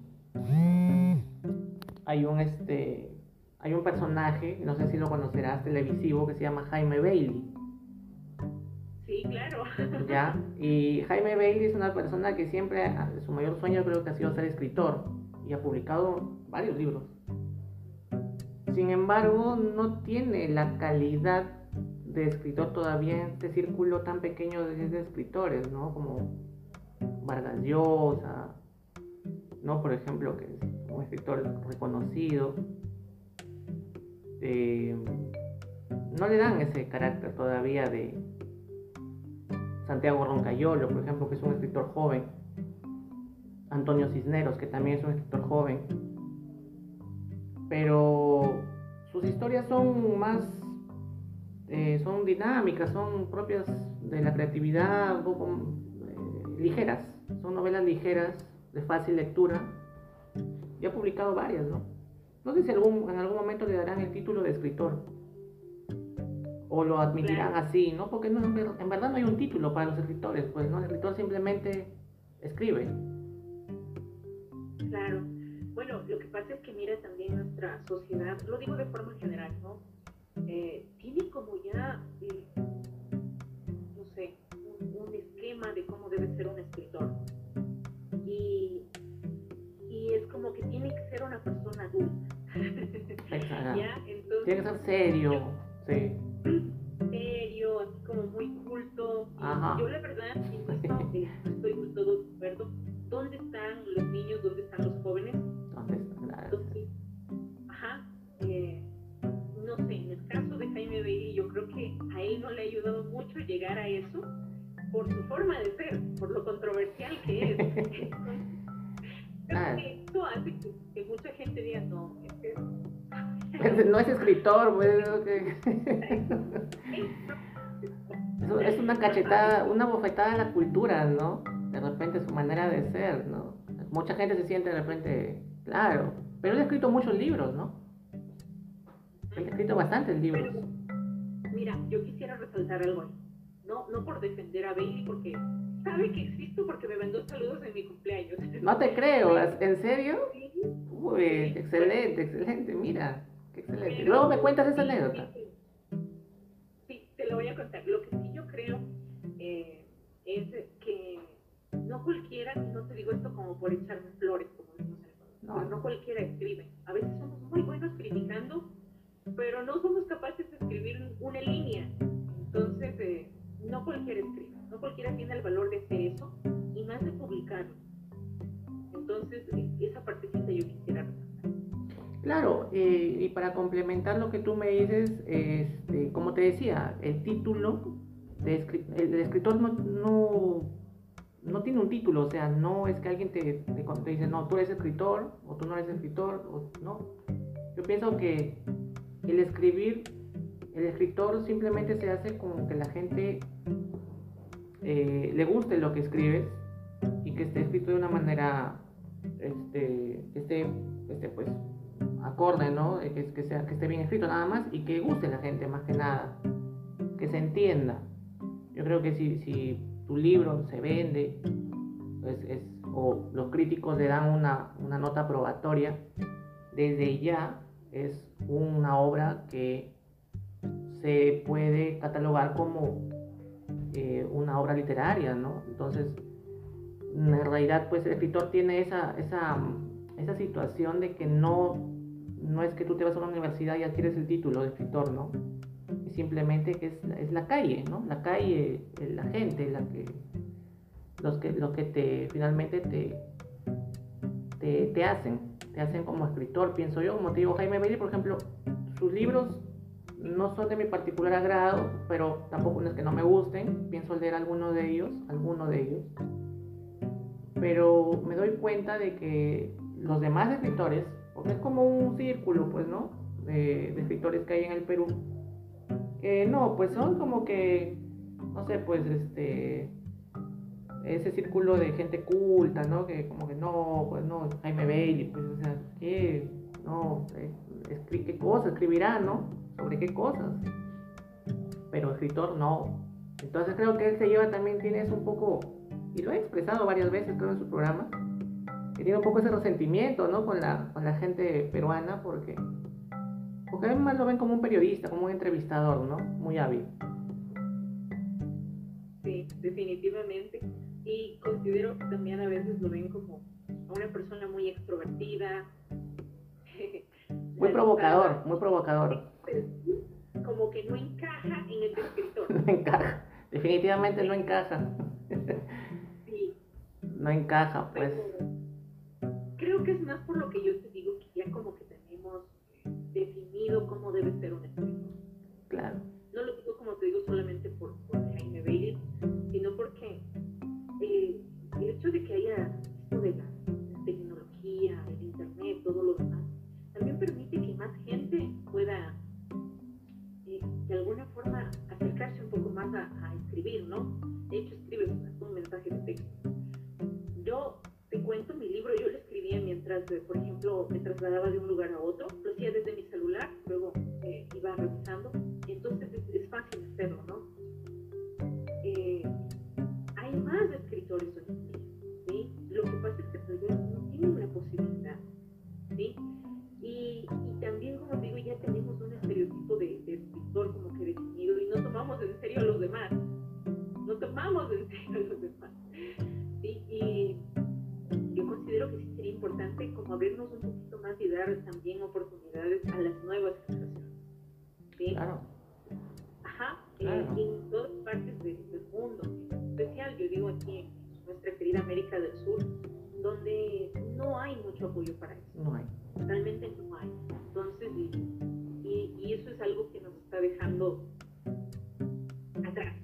hay un este hay un personaje, no sé si lo conocerás, televisivo que se llama Jaime Bailey. Sí, claro. (laughs) ¿Ya? Y Jaime Bailey es una persona que siempre, su mayor sueño creo que ha sido ser escritor y ha publicado varios libros. Sin embargo, no tiene la calidad de escritor todavía en este círculo tan pequeño de, escritores, ¿no? Como Vargas Llosa, ¿no? Por ejemplo, que es un escritor reconocido. Eh, no le dan ese carácter todavía de, Santiago Roncayolo, por ejemplo, que es un escritor joven, Antonio Cisneros, que también es un escritor joven, pero sus historias son más, eh, son dinámicas, son propias de la creatividad, un poco eh, ligeras, son novelas ligeras, de fácil lectura, y ha publicado varias, ¿no? No sé si algún, en algún momento le darán el título de escritor o lo admitirán así, ¿no? Porque no, en verdad no hay un título para los escritores, pues, ¿no? El escritor simplemente escribe. Claro. Bueno, lo que pasa es que mira también nuestra sociedad, lo digo de forma general, ¿no? Eh, tiene como ya, eh, no sé, un, esquema de cómo debe ser un escritor. Y, y es como que tiene que ser una persona adulta. Entonces, tiene que ser serio, sí serio, así como muy culto. Yo la verdad, (laughs) estoy, estoy todo de acuerdo. ¿Dónde están los niños? ¿Dónde están los jóvenes? ¿Dónde están? Entonces, ajá, eh, no sé, en el caso de Jaime Bailey, yo creo que a él no le ha ayudado mucho llegar a eso por su forma de ser, por lo controversial que es. (laughs) Entonces, ah. esto hace que, mucha gente diga, no, que (laughs) no es escritor, pues. (laughs) es una cachetada, una bofetada a la cultura, ¿no? De repente su manera de ser, ¿no? Mucha gente se siente de repente, claro, pero él ha escrito muchos libros, ¿no? Él ha escrito bastantes libros. mira, yo quisiera resaltar algo No, no por defender a Bailey, porque sabe que existo porque me mandó saludos en mi cumpleaños. No te creo, ¿en serio? Uy, excelente, excelente, mira. Excelente. Luego me cuentas esa anécdota. Sí, te lo voy a contar. Lo que sí yo creo eh, es que no cualquiera, no te digo esto como por echarme flores, como decimos en no. no cualquiera escribe. A veces somos muy buenos criticando, pero no somos capaces de escribir una línea. Entonces, eh, no cualquiera escribe, no cualquiera tiene el valor de hacer eso y más de publicarlo. Entonces, esa partecita yo quisiera Claro, eh, y para complementar lo que tú me dices, este, como te decía, el título de el, escritor no, no tiene un título, o sea, no es que alguien te, te, dice, no, tú eres escritor o tú no eres escritor, o, no. Yo pienso que el escribir, el escritor simplemente se hace como que la gente eh, le guste lo que escribes y que esté escrito de una manera, este, esté, este, pues, acorde, ¿no? Que, sea, que esté bien escrito nada más y que guste la gente más que nada, que se entienda. Yo creo que si, tu libro se vende, pues es, o los críticos le dan una, nota probatoria, desde ya es una obra que se puede catalogar como eh, una obra literaria, ¿no? Entonces, en realidad, pues el escritor tiene esa situación de que no, no es que tú te vas a una universidad y adquieres el título de escritor, ¿no? simplemente que es, es la calle, ¿no? La calle, la gente, la que, los que, los que te, finalmente te, te, hacen, te hacen como escritor, pienso yo, como te digo, Jaime Bailey, por ejemplo, sus libros no son de mi particular agrado, pero tampoco es que no me gusten, pienso leer alguno de ellos, alguno de ellos, pero me doy cuenta de que los demás escritores, es como un círculo, pues, ¿no? De, escritores que hay en el Perú, que no, pues son como que, no sé, pues este, ese círculo de gente culta, ¿no? Que como que no, pues no, Jaime Bailey, pues, o sea, ¿qué? No, eh, ¿qué cosas escribirá, no? ¿Sobre qué cosas? Pero escritor no. Entonces creo que él se lleva también, tiene eso un poco, y lo he expresado varias veces creo en su programa, que tiene un poco ese resentimiento, ¿no? Con la, con la gente peruana, porque porque además lo ven como un periodista, como un entrevistador, ¿no? Muy hábil. Sí, definitivamente. Y considero que también a veces lo ven como una persona muy extrovertida. (laughs) Muy provocador, muy provocador. Como que no encaja en el escritor. (laughs) No encaja, definitivamente no encaja. Sí. (laughs) No encaja, pues. Creo que es más por lo que yo te digo que ya como que tenemos definido cómo debe ser un escritor. Claro. No lo digo como te digo solamente por, Jaime Bailey, sino porque eh, el hecho de que haya esto de la tecnología, el internet, todo lo demás, también permite que más gente pueda eh, de alguna forma acercarse un poco más a, a escribir, ¿no? De hecho, escribes un mensaje de texto. Por ejemplo, me trasladaba de un lugar a otro, como abrirnos un poquito más y dar también oportunidades a las nuevas generaciones. ¿sí? Claro. Ajá, eh, en todas partes del mundo, en especial yo digo aquí en nuestra querida América del Sur, donde no hay mucho apoyo para eso. No hay. Realmente no hay. Entonces, y, y, y eso es algo que nos está dejando atrás.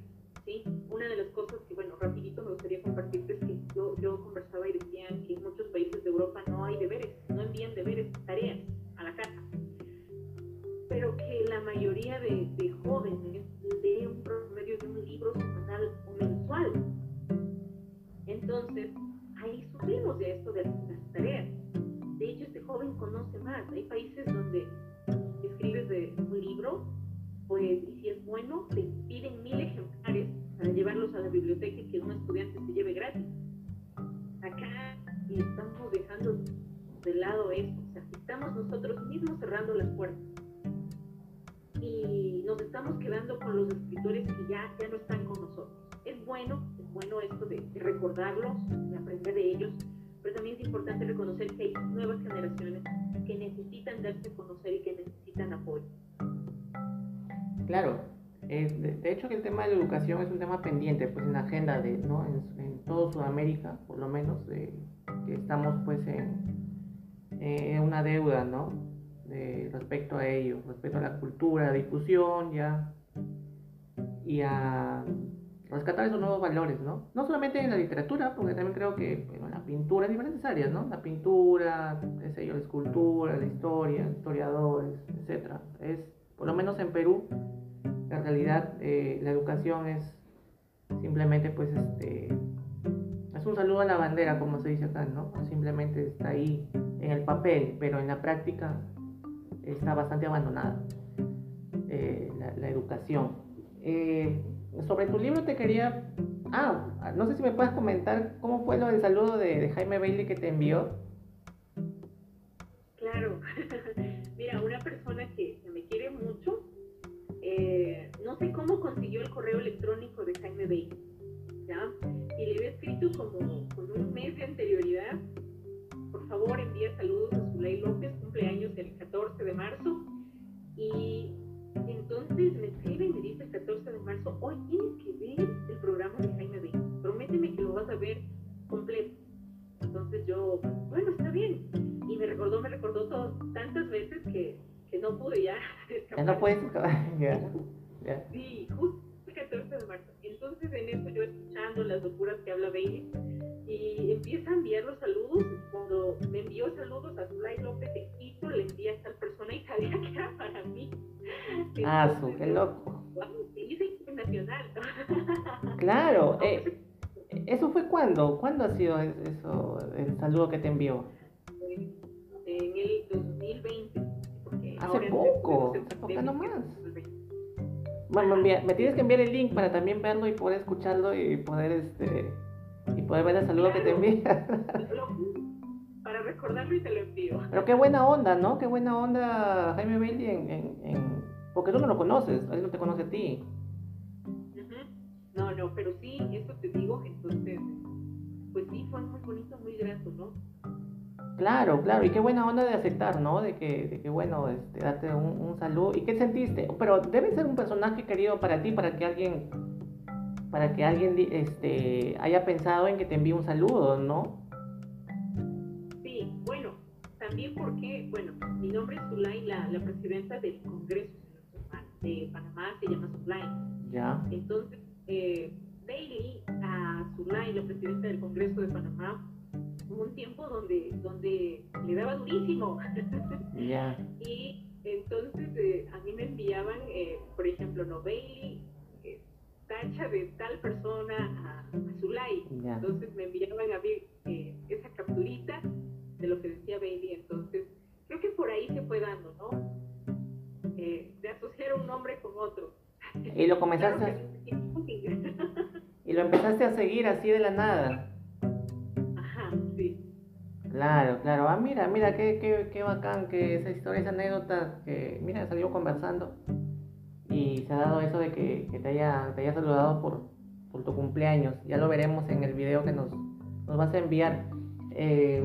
Una de las cosas que, bueno, rapidito me gustaría compartirte es que yo, yo conversaba y decían que en muchos países de Europa no hay deberes, no envían deberes, tareas a la casa. Pero que la mayoría de, de jóvenes leen un promedio de un libro semanal o mensual. Entonces, ahí sufrimos de esto de las tareas. De hecho, este joven conoce más. Hay países donde escribes de un libro pues, y si es bueno, te piden mil ejemplares para llevarlos a la biblioteca y que un estudiante se lleve gratis. Acá estamos dejando de lado eso, o sea, estamos nosotros mismos cerrando las puertas y nos estamos quedando con los escritores que ya, ya no están con nosotros. Es bueno, es bueno esto de recordarlos, de aprender de ellos, pero también es importante reconocer que hay nuevas generaciones que necesitan darse a conocer y que necesitan apoyo. Claro, de, hecho que el tema de la educación es un tema pendiente pues en la agenda de, ¿no? en, todo Sudamérica, por lo menos, que estamos pues en, una deuda, ¿no? De, respecto a ello, respecto a la cultura, la difusión ya, y a, rescatar esos nuevos valores, ¿no? No solamente en la literatura, porque también creo que en la pintura, en diferentes áreas, ¿no? La pintura, qué sé yo, la escultura, la historia, historiadores, etcétera. Es, por lo menos en Perú, la realidad, eh, la educación es simplemente, pues, este, es un saludo a la bandera, como se dice acá, ¿no? Simplemente está ahí en el papel, pero en la práctica está bastante abandonada eh, la, educación. Eh, sobre tu libro te quería... Ah, no sé si me puedes comentar cómo fue lo del saludo de, Jaime Bailey que te envió. Claro. (laughs) Mira, una persona que, eh, no sé cómo consiguió el correo electrónico de Jaime Bailey, ¿ya? Y le había escrito como con un mes de anterioridad, por favor envía saludos a Zulay López, cumpleaños el 14 de marzo, y entonces me escribe y me dice el 14 de marzo, hoy tienes que ver el programa de Jaime B. Prométeme que lo vas a ver completo. Entonces yo, bueno, está bien. Y me recordó, me recordó todo, tantas veces que, que no pude ya. (laughs) Ya no puedes (laughs) Sí, justo el 14 de marzo. Entonces en eso yo escuchando las locuras que habla Bailey y empieza a enviar los saludos. Cuando me envió saludos a Zulay López de Quito, le envía a tal persona y sabía que era para mí. Ah, su, qué loco. internacional. (laughs) Claro, eh, ¿eso fue cuándo? ¿Cuándo ha sido eso, el saludo que te envió? En el 2020. Hace poco, hace nomás. Bueno, me tienes que enviar el link para también verlo y poder escucharlo y poder este y poder ver el saludo que te envía. (laughs) Para recordarlo y te lo envío. Pero qué buena onda, ¿no? Qué buena onda Jaime Bailey en, en, porque tú no lo conoces, él no te conoce a ti. No, no, pero sí, eso te digo, entonces, pues sí, fue muy bonito, muy grato, ¿no? Claro, claro, y qué buena onda de aceptar, ¿no? De que, de que bueno, este, darte un, un saludo. ¿Y qué sentiste? Pero debe ser un personaje querido para ti, para que alguien para que alguien este, haya pensado en que te envíe un saludo, ¿no? Sí, bueno, también porque, bueno, mi nombre es Zulay, la, la presidenta del Congreso de Panamá se llama Zulay. Ya. Entonces, eh, Bailey a Zulay, la presidenta del Congreso de Panamá, hubo un tiempo donde, donde le daba durísimo. (laughs) Ya. y entonces eh, a mí me enviaban, eh, por ejemplo, no Bailey tacha de tal persona a, a Zulay. Entonces me enviaban a mí eh, esa capturita de lo que decía Bailey. Entonces, creo que por ahí se fue dando, ¿no? Eh, de asociar un nombre con otro. Y lo (laughs) comenzaste a... y lo empezaste a seguir así de la nada. Claro, claro. Ah, mira, mira, qué, qué, qué bacán que esa historia, esa anécdota, que, mira, salió conversando y se ha dado eso de que, te, haya, te haya saludado por, por, tu cumpleaños. Ya lo veremos en el video que nos, nos vas a enviar. Eh,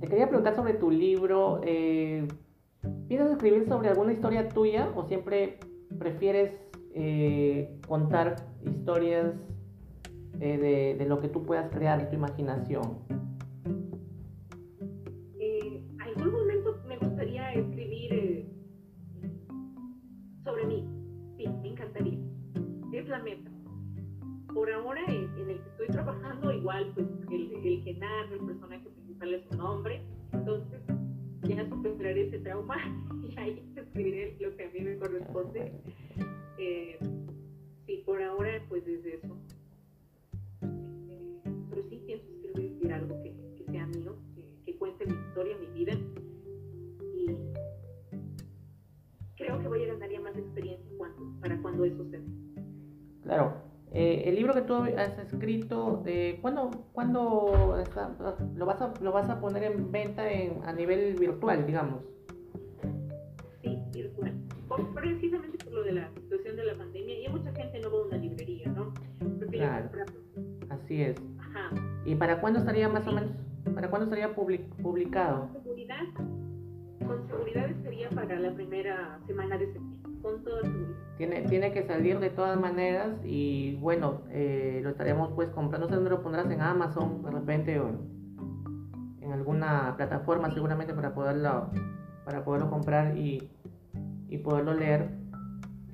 te quería preguntar sobre tu libro. Eh, ¿Piensas escribir sobre alguna historia tuya o siempre prefieres eh, contar historias de, de, lo que tú puedas crear, de tu imaginación? algún momento me gustaría escribir sobre mí. Sí, me encantaría. Es la meta. Por ahora, en, el que estoy trabajando, igual, pues el, el que narra, el personaje principal es un hombre. Eh, ¿cuándo, cuándo lo, vas a, lo vas a poner en venta en, a nivel virtual, digamos? Sí, virtual. precisamente por lo de la situación de la pandemia, y mucha gente no va a una librería, ¿no? claro. Así es. Ajá. ¿Y para cuándo estaría más o menos, para cuándo estaría publicado? seguridad con seguridad sería para la primera semana de septiembre, con seguridad. Tiene, tiene que salir de todas maneras y bueno, eh, lo estaremos pues comprando, no sé dónde lo pondrás en Amazon de repente o en alguna plataforma seguramente para poderlo, para poderlo comprar y, y poderlo leer.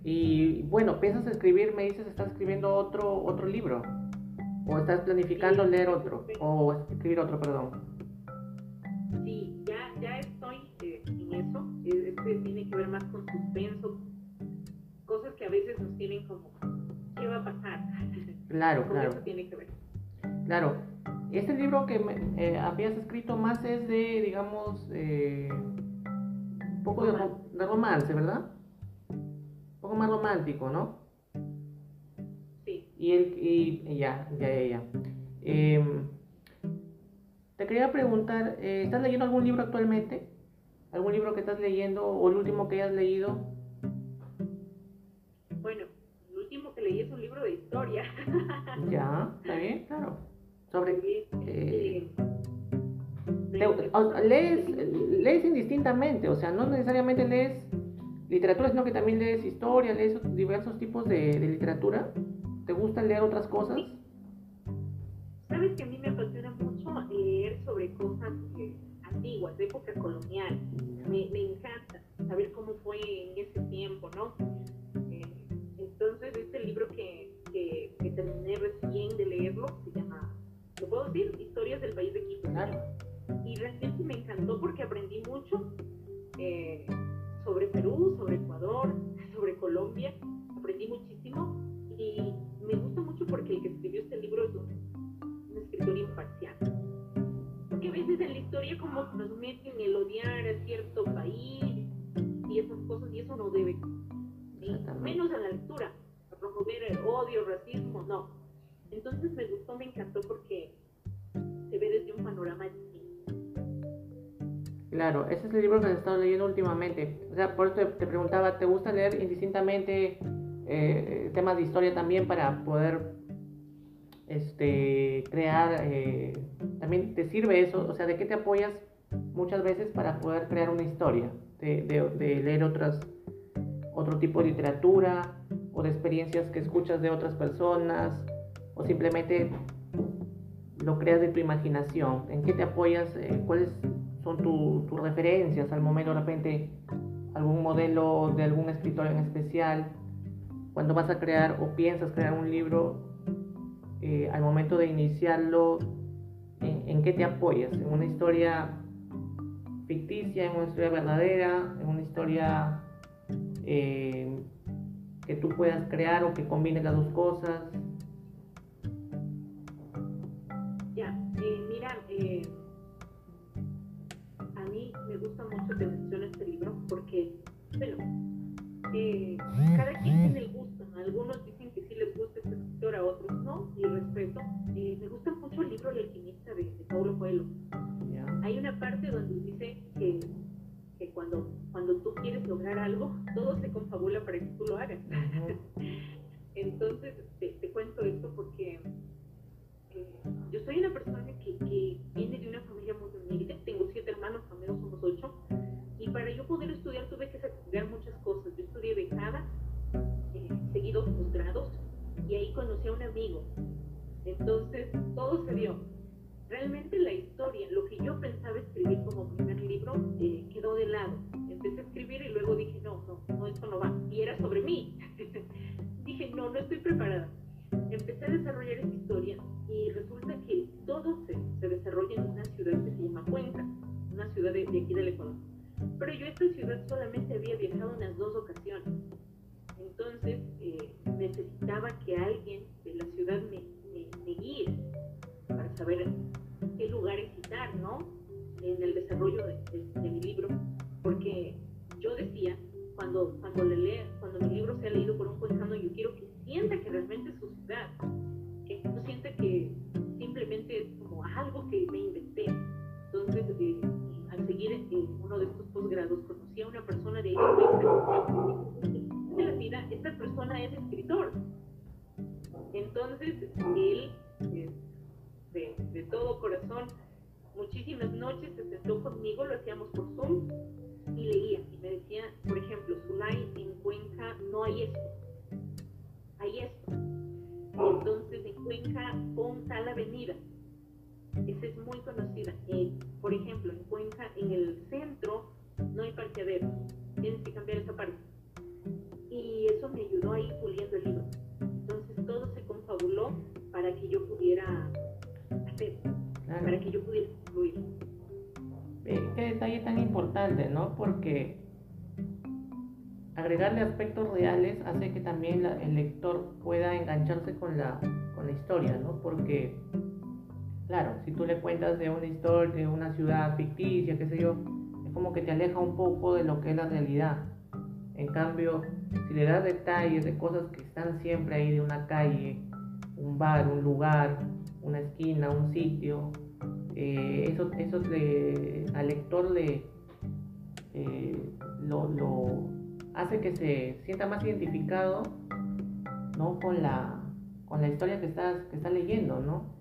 Y bueno, ¿piensas escribir? Me dices, ¿estás escribiendo otro, otro libro? ¿O estás planificando leer otro? ¿O escribir otro, perdón? Sí, ya, ya estoy eh, en eso. Este tiene que ver más con suspenso. Que a veces nos tienen como, ¿qué va a pasar? (laughs) Claro, claro. Eso tiene que ver. Claro. Este libro que me, eh, habías escrito más es de, digamos, eh, un poco de, de romance, ¿verdad? Un poco más romántico, ¿no? Y, el, y ya, ya, ya, ya. Em, te quería preguntar, eh, ¿estás leyendo algún libro actualmente? ¿Algún libro que estás leyendo o el último que hayas leído? Bueno, el último que leí es un libro de historia. (laughs) ya, está bien, claro. Sobre... Eh, lees, lees indistintamente, o sea, no necesariamente lees literatura, sino que también lees historia, lees diversos tipos de, de literatura. ¿Te gusta leer otras cosas? Sabes que a mí me apasiona mucho leer sobre cosas eh, antiguas, de época colonial. Me, me, encanta saber cómo fue en ese tiempo, ¿no? Libro que, que, que, terminé recién de leerlo se llama, ¿lo puedo decir? Historias del país de Quito. Claro. Y realmente me encantó porque aprendí mucho eh, sobre Perú, sobre Ecuador, (laughs) sobre Colombia. Aprendí muchísimo y me gusta mucho porque el que escribió este libro es un, un escritor imparcial. Porque a veces en la historia como nos meten el odiar a cierto país y esas cosas y eso no debe, menos en la lectura, a promover el odio, racismo, no. Entonces me gustó, me encantó porque se ve desde un panorama distinto. Claro, ese es el libro que has estado leyendo últimamente. O sea, por eso te, te preguntaba, ¿te gusta leer indistintamente eh, temas de historia también para poder este, crear, eh, también te sirve eso, o sea, ¿de qué te apoyas muchas veces para poder crear una historia? De, de, leer otras, otro tipo de literatura o de experiencias que escuchas de otras personas o simplemente lo creas de tu imaginación. ¿En qué te apoyas? Eh, ¿Cuáles son tus referencias al momento de repente? ¿Algún modelo de algún escritor en especial? cuando vas a crear o piensas crear un libro, eh, al momento de iniciarlo, ¿en, qué te apoyas? ¿En una historia ficticia, en una historia verdadera, en una historia eh, que tú puedas crear o que combine las dos cosas? Ya, eh, mira, a mí me gusta mucho que menciones este libro porque, bueno, cada quien tiene el gusto, algunos dicen que sí les gusta este escritor, a otros no, y respeto. Eh, me gusta mucho el libro El alquimista de, de Paulo Coelho. Hay una parte donde dice que, cuando, cuando tú quieres lograr algo, todo se confabula para que tú lo hagas. (laughs) Entonces, te, te, cuento esto porque eh, yo soy una persona que, que viene de una familia muy humilde, tengo siete hermanos, también somos ocho, y para yo poder estudiar tuve que sacrificar muchas cosas. Yo estudié becada, eh, seguí dos posgrados y ahí conocí a un amigo. Entonces todo se dio. Realmente la historia, lo que yo pensaba escribir como primer libro, eh, quedó de lado. Empecé a escribir y luego dije, no, no, no, esto no va. Y era sobre mí. (laughs) dije, no, no estoy preparada. Empecé a desarrollar esta historia y resulta que todo se, se desarrolla en una ciudad que se llama Cuenca, una ciudad de, de aquí del Ecuador. Pero yo a esta ciudad solamente había viajado unas dos ocasiones. Entonces eh, necesitaba que alguien de la ciudad me, me, guíe para saber qué lugares citar, ¿no? En el desarrollo de, de, mi libro. Cuando, cuando, le lea, cuando mi libro sea leído por un cuencano, yo quiero que sienta que realmente es su ciudad. Que no sienta que simplemente es como algo que me inventé. Entonces, eh, al seguir en uno de estos posgrados, conocí a una persona de la vida, esta persona es escritor. Entonces, él, de, de todo corazón, muchísimas noches se sentó conmigo, lo hacíamos por Zoom, y leía, y me decía, por ejemplo, Zulay, en Cuenca no hay esto, hay esto. Entonces, en Cuenca pon tal avenida, esa es muy conocida. Eh, por ejemplo, en Cuenca, en el centro, no hay parqueadero. Tienes que cambiar esa parte. y eso me ayudó a ir puliendo el libro. Entonces todo se confabuló para que yo pudiera hacer, para que yo pudiera qué detalle tan importante, ¿no? Porque agregarle aspectos reales hace que también el lector pueda engancharse con la, con la historia, ¿no? Porque, claro, si tú le cuentas de una historia, de una ciudad ficticia, qué sé yo, es como que te aleja un poco de lo que es la realidad. En cambio, si le das detalles de cosas que están siempre ahí, de una calle, un bar, un lugar, una esquina, un sitio, eh, eso, eso al lector le, eh, lo hace que se sienta más identificado ¿no? con, la, con la historia que estás, que estás leyendo, ¿no?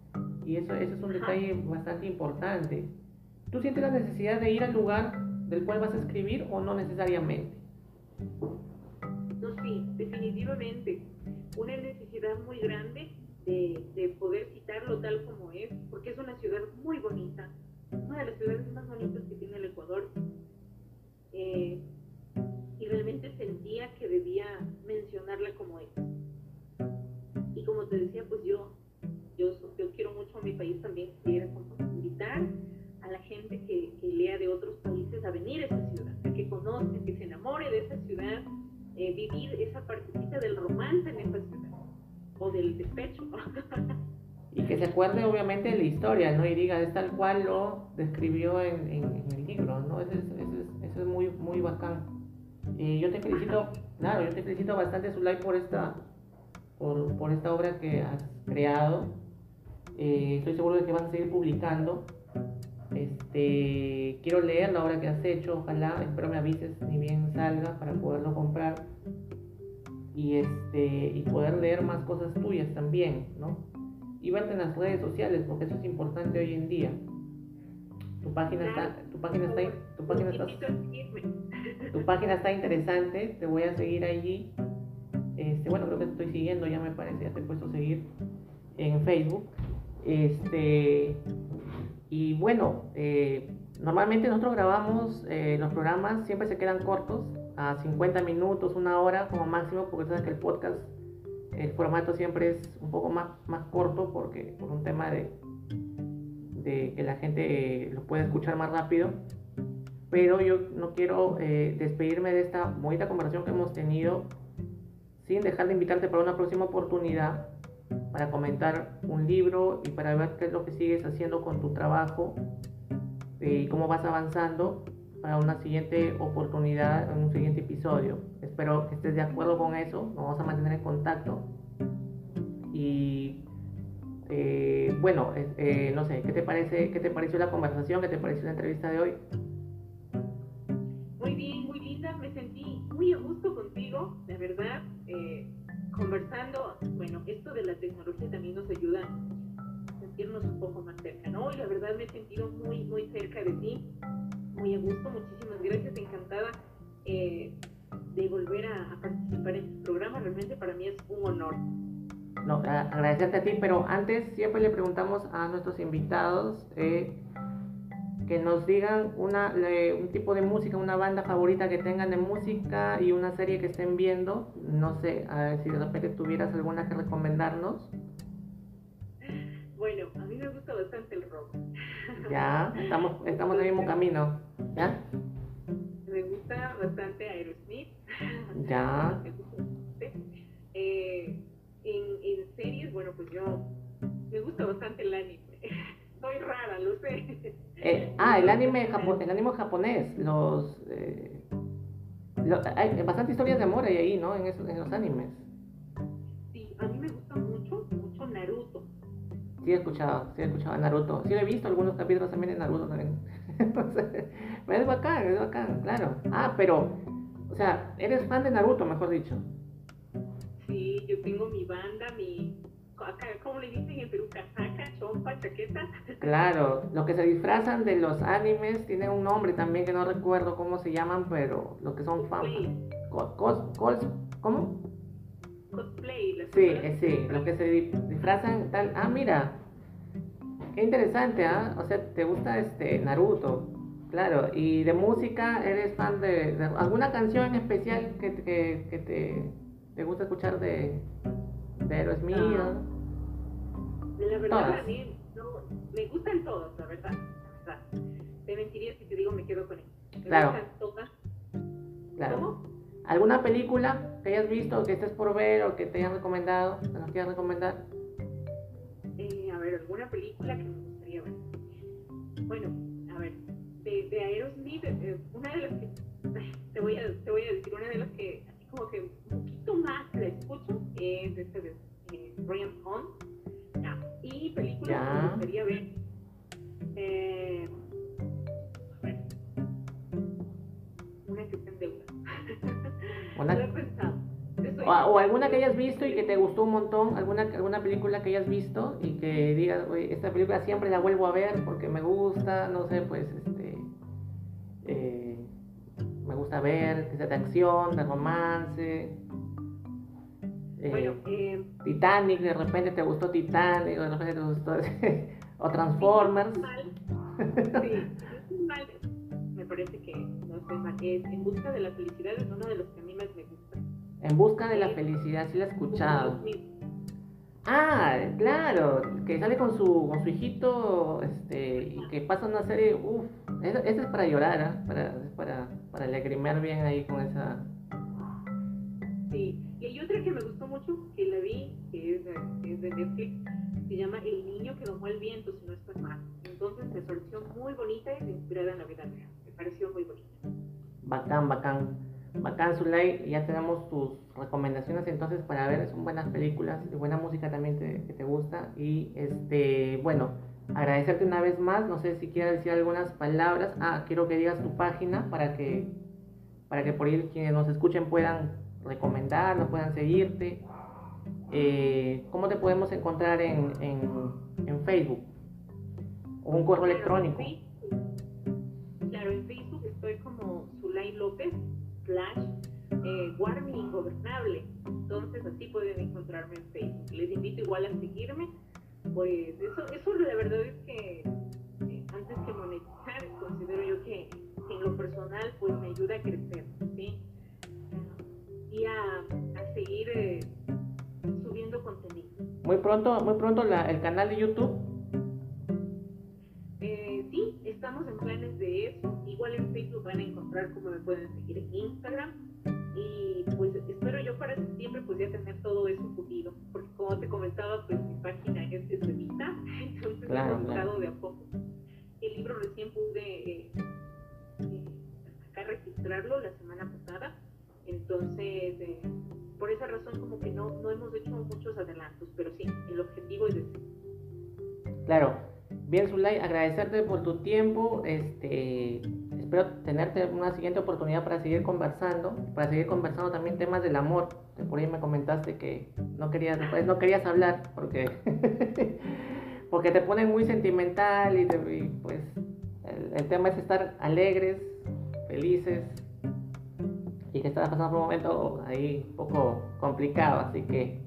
Y eso, eso es un detalle bastante importante. ¿Tú sientes la necesidad de ir al lugar del cual vas a escribir o no necesariamente? No, sí, definitivamente. Una necesidad muy grande de, de, poder citarlo tal como es, porque es una ciudad muy bonita, una de las ciudades más bonitas que tiene el Ecuador. Eh, y realmente sentía que debía mencionarla como es. Y como te decía, pues yo, yo, yo quiero mucho a mi país también, quisiera invitar a la gente que, que, lea de otros países a venir a esa ciudad, a que conozca, que se enamore de esa ciudad, eh, vivir esa partecita del romance en esa ciudad, del despecho. y que se acuerde obviamente de la historia, ¿no? Y diga, es tal cual lo describió en, en, el libro, ¿no? Eso es, eso es, eso es muy, muy bacán. Y yo te felicito, claro, yo te felicito bastante, Zulay, por esta, por, por esta obra que has creado. Eh, estoy seguro de que vas a seguir publicando. Este, quiero leer la obra que has hecho, ojalá, espero me avises ni bien salga para poderlo comprar y este y poder leer más cosas tuyas también, ¿no? Y verte en las redes sociales, porque eso es importante hoy en día. Tu página está, tu página está, tu página está, tu página está interesante, te voy a seguir allí. Este, bueno, creo que te estoy siguiendo, ya me parece, ya te he puesto a seguir en Facebook. Este, y bueno, eh, normalmente nosotros grabamos eh, los programas, siempre se quedan cortos, a 50 minutos, una hora como máximo, porque sabes que el podcast, el formato siempre es un poco más, más corto porque por un tema de, de que la gente lo puede escuchar más rápido. Pero yo no quiero eh, despedirme de esta bonita conversación que hemos tenido sin dejar de invitarte para una próxima oportunidad para comentar un libro y para ver qué es lo que sigues haciendo con tu trabajo eh, y cómo vas avanzando para una siguiente oportunidad, en un siguiente episodio. Espero que estés de acuerdo con eso, nos vamos a mantener en contacto. Y eh, bueno, no sé, ¿qué te parece, qué te pareció la conversación, qué te pareció la entrevista de hoy? Muy bien, muy linda, me sentí muy a gusto contigo, de verdad, eh, conversando, bueno, esto de la tecnología también nos ayuda a sentirnos un poco más cerca, ¿no? Y la verdad me he sentido muy, muy cerca de ti, muy a gusto, muchísimas gracias, encantada eh, de volver a, participar en tu programa, realmente para mí es un honor. No, agradecerte a ti, pero antes siempre le preguntamos a nuestros invitados eh, que nos digan una, un tipo de música, una banda favorita que tengan de música y una serie que estén viendo. No sé, a ver si de repente tuvieras alguna que recomendarnos. Bueno, a mí me gusta bastante el rock. Ya, estamos, estamos en el mismo camino. ¿Ya? Me gusta bastante Aerosmith. Ya. (laughs) Eh, en, en series, bueno, pues yo me gusta bastante el anime (laughs) soy rara, lo sé. Eh, ah, el anime, el anime japonés, los, eh, hay bastante historias de amor ahí, ¿no? En, esos, en los animes. Sí, a mí me gusta mucho, mucho Naruto. Sí he escuchado, sí he escuchado Naruto. Sí he visto algunos capítulos también de Naruto también. (laughs) es bacán, es bacán, claro. Ah, pero, o sea, eres fan de Naruto, mejor dicho. Sí, yo tengo mi banda, mi ¿cómo le dicen en Perú? Casaca, chompa, chaqueta. Claro, lo que se disfrazan de los animes tiene un nombre también que no recuerdo cómo se llaman, pero lo que son fans. ¿Cómo? Cosplay. Sí, eh, sí, lo que se disfrazan tal. Ah, mira, qué interesante, ¿ah? O sea, ¿te gusta este Naruto? Claro, y de música, ¿eres fan de, alguna canción en especial que, que, que te, te, gusta escuchar de, de Aerosmith? No. La verdad, a mí no, me gustan todos, la verdad. O sea, te mentiría si te digo me quedo con él. Me claro. gustan todas. Claro. ¿Cómo? ¿Alguna película que hayas visto, que estés por ver o que te hayan recomendado, que nos quieras recomendar? Eh, a ver, alguna película que me gustaría ver. Bueno, a ver, de, de Aerosmith, eh, una de las que, (laughs) te voy, a, te voy a decir, una de las que, así como que un poquito más la escucho, es este de eh, Brian Hunt. Y películas que me gustaría ver. Eh, a ver, una que esté en deuda. (laughs) Lo he pensado. O, o, alguna que hayas visto y que te gustó un montón, alguna, alguna película que hayas visto y que digas, oye, esta película siempre la vuelvo a ver porque me gusta, no sé, pues, este, eh, me gusta ver, que sea de acción, de romance. Eh, bueno, eh, Titanic, de repente te gustó Titanic, de repente te gustó, (laughs) o Transformers. Sí, mal, me parece que, no sé, es En Busca de la Felicidad es uno de los que a mí más me gusta. En busca de la felicidad, sí la he escuchado. Ah, claro, que sale con su, con su hijito este, y que pasa una serie, uff, esa es para llorar, ¿eh? para, para, para lagrimear bien ahí con esa... Sí, y hay otra que me gustó mucho, que la vi, que es de, es de Netflix, se llama El niño que domó el viento, si no está mal. Entonces me pareció muy bonita y inspirada en la vida real, me pareció muy bonita. Bacán, bacán. Bacán, Zulay, ya tenemos tus recomendaciones entonces para ver, son buenas películas y buena música también te, que te gusta. Y este, bueno, agradecerte una vez más, no sé si quieres decir algunas palabras. Ah, quiero que digas tu página para que, para que por ahí quienes nos escuchen puedan recomendar, puedan seguirte. Eh, ¿Cómo te podemos encontrar en, en, en Facebook? ¿O un correo electrónico? Claro, en Facebook estoy como Zulay López slash eh, Warming Ingobernable. Entonces así pueden encontrarme en Facebook. Les invito igual a seguirme. Pues eso, eso la verdad es que eh, antes que monetizar, considero yo que, en lo personal pues me ayuda a crecer, ¿sí? Y a, a seguir eh, subiendo contenido. Muy pronto, muy pronto la, el canal de YouTube. Eh, sí, estamos en planes de eso. Igual en Facebook van a encontrar cómo me pueden seguir en Instagram. Y pues espero yo para septiembre pues ya tener todo eso pulido. Porque como te comentaba, pues mi página es de revista. (laughs) Entonces claro, he claro. de a poco. El libro recién pude eh, eh, acá registrarlo la semana pasada. Entonces, eh, por esa razón como que no, no hemos hecho muchos adelantos. Pero sí, el objetivo es ese. Claro. Bien, Zulay, agradecerte por tu tiempo. Este, espero tenerte una siguiente oportunidad para seguir conversando, para seguir conversando también temas del amor. Por ahí me comentaste que no querías, pues, no querías hablar porque, (laughs) porque te ponen muy sentimental y, te, pues el, tema es estar alegres, felices y que estás pasando por un momento ahí un poco complicado, así que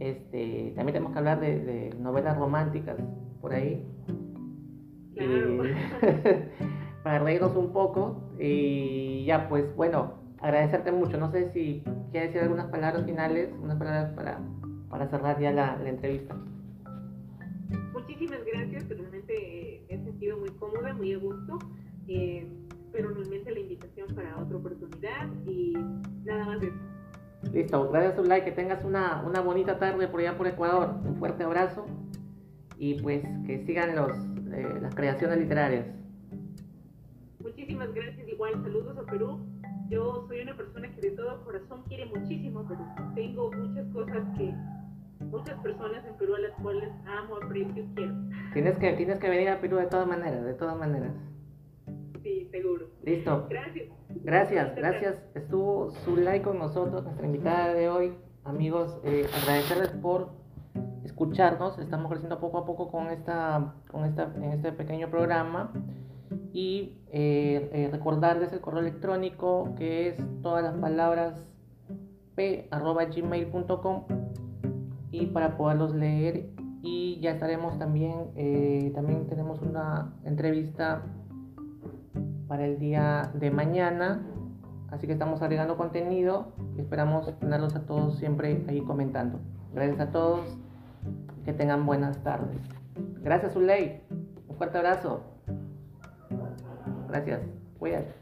este, también tenemos que hablar de novelas románticas por ahí. Claro. Eh, (laughs) para reírnos un poco y ya pues bueno, agradecerte mucho. No sé si quieres decir algunas palabras finales, unas palabras para, para cerrar ya la, la entrevista. Muchísimas gracias, realmente me he sentido muy cómoda, muy a gusto. Eh, pero realmente la invitación para otra oportunidad y nada más de eso. Listo, gracias Zulay, que tengas una, una bonita tarde por allá por Ecuador. Un fuerte abrazo y pues que sigan los, eh, las creaciones literarias. Muchísimas gracias, igual saludos a Perú. Yo soy una persona que de todo corazón quiere muchísimo Perú. Tengo muchas cosas que muchas personas en Perú a las cuales amo, aprecio, quiero. Tienes que, tienes que venir a Perú de todas maneras, de todas maneras. Sí, seguro. Listo. Gracias. Gracias, gracias. Estuvo Zulay con nosotros, nuestra invitada de hoy. Amigos, eh, agradecerles por escucharnos. Estamos creciendo poco a poco con esta, con esta, en este pequeño programa. Y eh, eh, recordarles el correo electrónico que es todas las palabras p.gmail.com y para poderlos leer. Y ya estaremos también, eh, también tenemos una entrevista para el día de mañana. Así que estamos agregando contenido y esperamos tenerlos a todos siempre ahí comentando. Gracias a todos. Que tengan buenas tardes. Gracias, Uley. Un fuerte abrazo. Gracias. Cuídate.